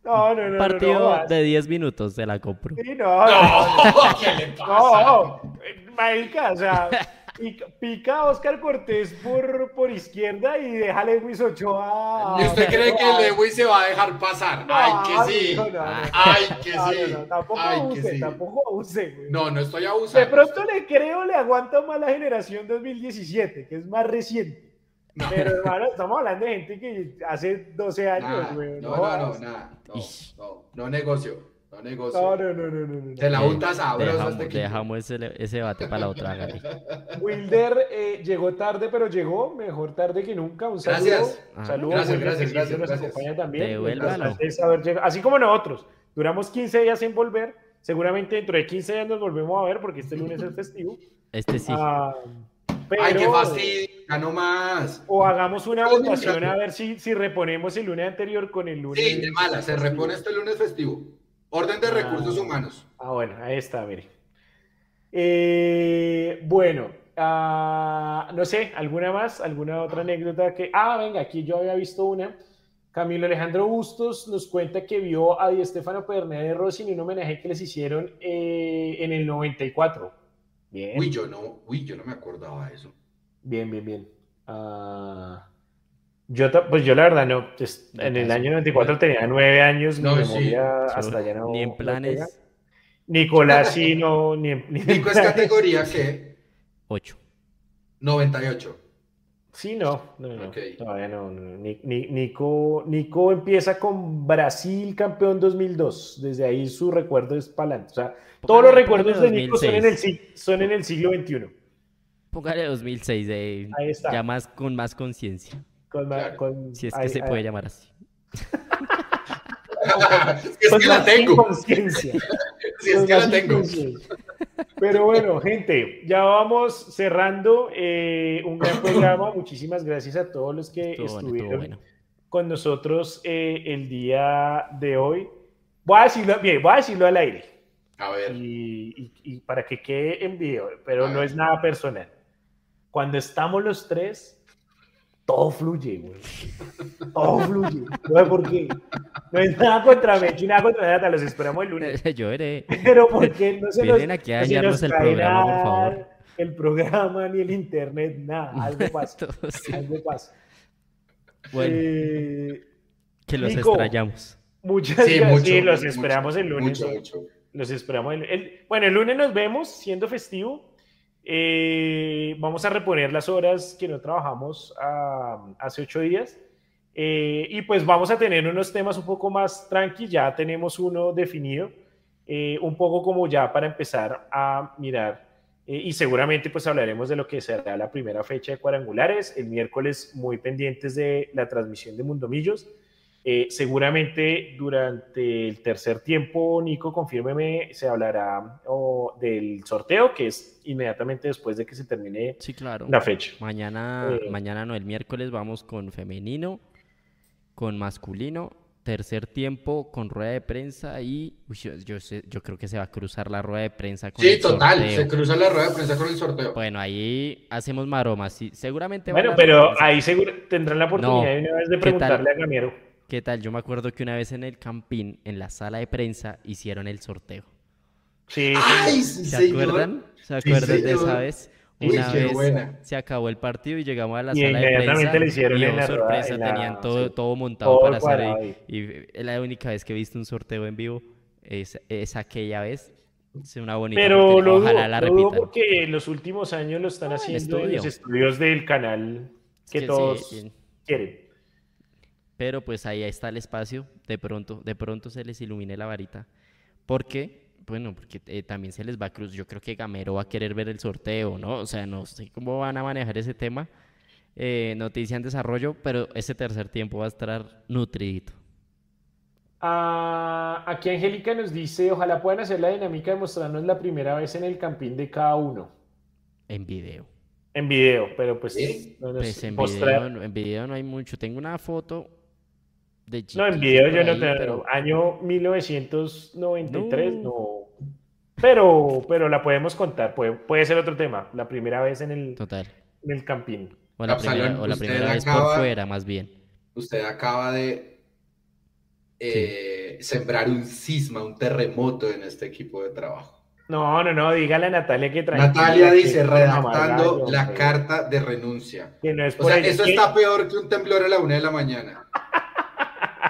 No, no, no. no, Partido no, no, de 10 minutos se la compro. Sí, no, no, No, ¿qué le pasa? no. Marica, o sea, pica, a Oscar Cortés por, por izquierda y deja a Lewis Ochoa. ¿Y usted cree que Lewis se va a dejar pasar? Ay, que sí. No, no, no. Ay, que No, no, sí. no, tampoco abuse, sí. tampoco abuse, güey. No, no estoy De abusando. pronto le creo, le aguanta más la generación 2017, que es más reciente. No. Pero hermano, estamos hablando de gente que hace 12 años, güey. No, no, no, nada. No, no, no negocio. No negocio. No, no, no, no, no, no. Se la unta sabrosa Dejamos, este equipo. dejamos ese, ese debate para la otra, Gary. Wilder eh, llegó tarde, pero llegó. Mejor tarde que nunca. Un saludo. Gracias. Un saludo. Gracias, Wilder, gracias, gracias, nos gracias. acompaña también. Llegado- Así como nosotros. Duramos 15 días en volver. Seguramente dentro de 15 días nos volvemos a ver porque este lunes es festivo. Este sí. Ah, pero- Ay, qué fastidio. Ya no más. O hagamos una votación a ver si, si reponemos el lunes anterior con el lunes. Sí, de mala. Se repone este lunes festivo. Orden de Ah. recursos humanos. Ah, bueno, ahí está, mire. Eh, bueno, ah, no sé, ¿alguna más? ¿Alguna otra anécdota que... Ah, venga, aquí yo había visto una. Camilo Alejandro Bustos nos cuenta que vio a Di Stefano Perneda de Rossi en un homenaje que les hicieron eh, en el 94. Bien, Uy, yo no, uy, yo no me acordaba de eso. bien, bien, bien. Ah, yo, pues yo la verdad no, pues, en el año 94 tenía nueve años, mi No, sí. memoria hasta ya no... Ni en no planes, Nicolás sí, no, ni en, ni en Nico es categoría que 8. 98. Sí, no, no, no, Ok. todavía no. no. Ni- ni- Nico, Nico empieza con Brasil campeón 2002. Desde ahí su recuerdo es para adelante. O sea, todos los recuerdos de Nico son en, el, 2006. sig- son en el siglo XXI. Póngale 2006, eh, Ahí está. ya más con más conciencia. Con, ma- Claro. con- Si es que ahí- se ahí- puede llamar así. es con que la tengo. conciencia. Si es que la tengo. Pero bueno, gente, ya vamos cerrando eh, un gran programa. Muchísimas gracias a todos los que Estuvo bueno, estuvo estuvieron bueno. con nosotros eh, el día de hoy. Voy a decirlo bien, voy a decirlo al aire A ver. y, y- y para que quede en video, pero A no ver. es nada personal. Cuando estamos los tres, todo fluye, güey. Todo fluye. No sé por qué. No es nada contra Mecho y nada contra Nata, los esperamos el lunes. Yo veré. Pero porque no se nos, Vienen aquí a no se dañarnos nos el programa, por favor. El programa ni el internet, nada. Algo pasa. Todo sí. Algo pasa. Bueno, Eh, que los Nico. extrañamos. muchas Sí, gracias. mucho, Sí, los mucho, esperamos el lunes. Mucho, mucho. Los esperamos. El, el- bueno, el lunes nos vemos siendo festivo. Eh, vamos a reponer las horas que no trabajamos ah, hace ocho días. Eh, y pues vamos a tener unos temas un poco más tranqui. Ya tenemos uno definido. eh, un poco como ya para empezar a mirar. eh, y seguramente pues hablaremos de lo que será la primera fecha de cuadrangulares. El miércoles muy pendientes de la transmisión de Mundomillos. Eh, seguramente durante el tercer tiempo, Nico, confírmeme, se hablará del sorteo, que es inmediatamente después de que se termine Sí, claro. la fecha. Mañana, Eh. mañana no, el miércoles vamos con femenino, con masculino, tercer tiempo con rueda de prensa y uy, yo, yo sé- yo creo que se va a cruzar la rueda de prensa con Sí, el total. sorteo. Se cruza la rueda de prensa con el sorteo. Bueno, ahí hacemos maromas, sí, seguramente Bueno, pero ahí seguro tendrán la oportunidad No, de una vez de preguntarle a Gamero. ¿Qué tal? Yo me acuerdo que una vez en el campín, en la sala de prensa, hicieron el sorteo. Sí, ¡Ay, sí. sí, ¿Se señor! acuerdan? ¿Se Sí, acuerdan de señor. esa vez? Una vez buena. se acabó el partido y llegamos a la Y sala de inmediatamente prensa le hicieron y en la rueda- sorpresa, en la- tenían todo, sí. todo montado Todo para hacer cuadrado ahí. ahí. Y es la única vez que he visto un sorteo en vivo, es, es aquella vez. Es una bonita Pero lo dudo, Ojalá la repitan. porque en los últimos años lo están Ah, haciendo en los estudio. estudios del canal Es que sí, todos bien. quieren. Pero pues ahí está el espacio, de pronto, de pronto se les ilumine la varita. Porque, bueno, porque eh, también se les va a cruz. Yo creo que Gamero va a querer ver el sorteo, ¿no? O sea, no sé cómo van a manejar ese tema. Eh, noticia en desarrollo, pero ese tercer tiempo va a estar nutridito. Ah, aquí Angélica nos dice, ojalá puedan hacer la dinámica de mostrarnos la primera vez en el campín de cada uno. En video. En video, pero pues. ¿Sí? no Pues en video, en video no hay mucho. Tengo una foto de No, en video yo por no ahí, tengo. pero Año 1993, no. No. Pero, pero la podemos contar, puede, puede ser otro tema. La primera vez en el, total. en el campín. O la Absalón, primera, o la primera vez por fuera, más bien. Usted acaba de eh, sembrar un cisma, un terremoto en este equipo de trabajo. No, no, no, dígale a Natalia que tranquila, Natalia dice, redactando la carta de renuncia. Que no es O sea, eso que- está peor que un temblor a la una de la mañana.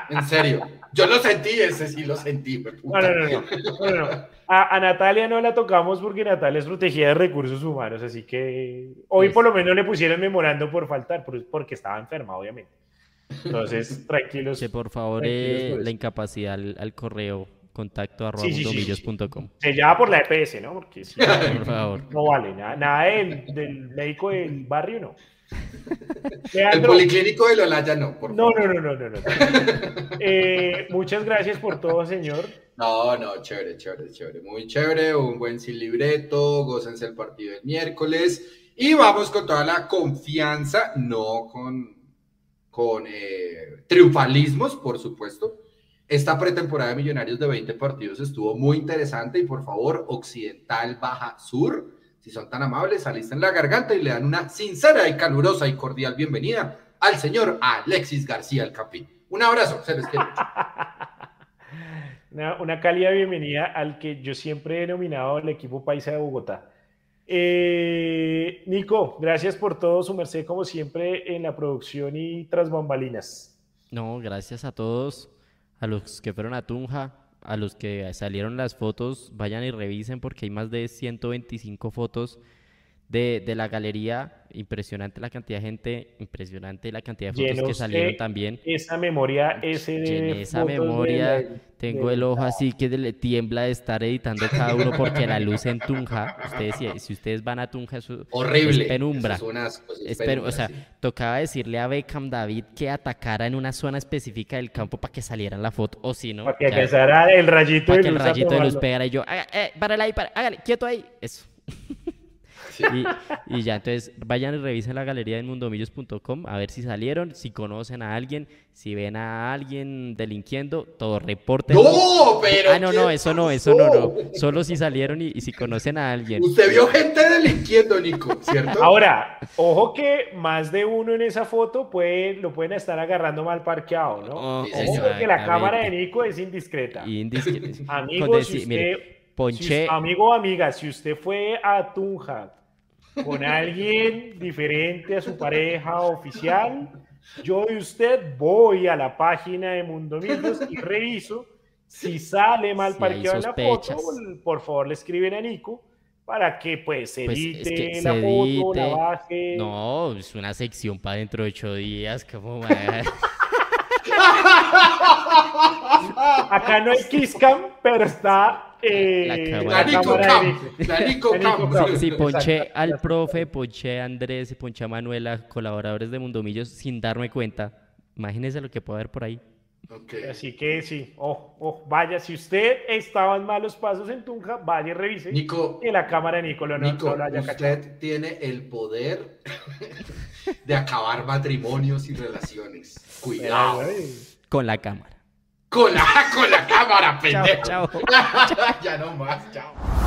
En serio. Yo lo sentí, ese sí lo sentí. me No, puta. no, no, no, no, no, no. A, a Natalia no la tocamos porque Natalia es protegida de recursos humanos, así que hoy por lo menos le pusieron memorando por faltar, por- porque estaba enferma, obviamente. Entonces, tranquilos. Que por favor tranquilos eh, la incapacidad al, al correo contacto arroba Sí, sí, sí. Se llama por la EPS, ¿no? Porque si no, Por favor. no vale, nada, nada del, del médico del barrio, no. El Leandro, policlínico de Lolaya no, por no, favor. no, no, no, no. no. Eh, muchas gracias por todo, señor. No, no, chévere, chévere, chévere. Muy chévere, un buen sin libreto, gócense el partido del miércoles y vamos con toda la confianza, no con, con eh, triunfalismos, por supuesto. Esta pretemporada de Millonarios de 20 partidos estuvo muy interesante y por favor, Occidental Baja Sur, si son tan amables, alisten la garganta y le dan una sincera y calurosa y cordial bienvenida al señor Alexis García El Campín. Un abrazo, se les quiere. Una, una cálida bienvenida al que yo siempre he denominado el equipo paisa de Bogotá. Eh, Nico, gracias por todo, su merced, como siempre, en la producción y tras bambalinas. No, gracias a todos, a los que fueron a Tunja, a los que salieron las fotos, vayan y revisen porque hay más de 125 fotos de, de la galería. Impresionante la cantidad de gente, impresionante la cantidad de fotos Lleno que salieron también. Esa memoria, ese de esa de memoria, la- Tengo de- el ojo así que le tiembla de estar editando cada uno porque la luz en Tunja, ustedes, si, si ustedes van a Tunja, eso Horrible. es penumbra. Eso es una- pues, es Es penu- penumbra, o sea, sí. tocaba decirle a Beckham David que atacara en una zona específica del campo para que saliera en la foto, o si no, Para que alcanzara el rayito para de que el rayito de luz pegara y yo, "Haga- eh, párale ahí, para- hágale, quieto ahí, eso. Sí. Y, y ya, entonces vayan y revisen la galería de mundomillos.com a ver si salieron, si conocen a alguien, si ven a alguien delinquiendo, todo reporten. No, pero. Ah, no, no, ¿qué eso no, eso no, no. Solo si salieron y, y si conocen a alguien. Usted vio gente delinquiendo, Nico, ¿cierto? Ahora, ojo que más de uno en esa foto puede, lo pueden estar agarrando mal parqueado, ¿no? Oh, Ojo porque la cámara de. Nico es indiscreta. Indiscre- Amigo, con si mire, usted, ponché, si- amigo o amiga, si usted fue a Tunja con alguien diferente a su pareja oficial, yo y usted voy a la página de Mundo Millos y reviso si sale mal Si parqueado en la foto, por favor le escriben a Nico para que pues se Pues, es edite que la se foto, la edite. baje. no, es una sección para dentro de ocho días, como Acá no hay Kisscam, pero está eh, La cámara. La Nico cámara de. Nico. La. Si ponché Exacto. al profe, ponché a Andrés, ponché a Manuela, colaboradores de Mundomillos, sin darme cuenta. Imagínense lo que puede haber por ahí. Así que sí, ojo, ojo, vaya, si usted estaba en malos pasos en Tunja, vaya y revise Nico, que la cámara de Nico lo no, Nico, no lo haya cachado. usted tiene el poder de acabar matrimonios y relaciones. Cuidado. Con la cámara. Con la, con la cámara, Chao, pendejo. chao. ya no más, chao.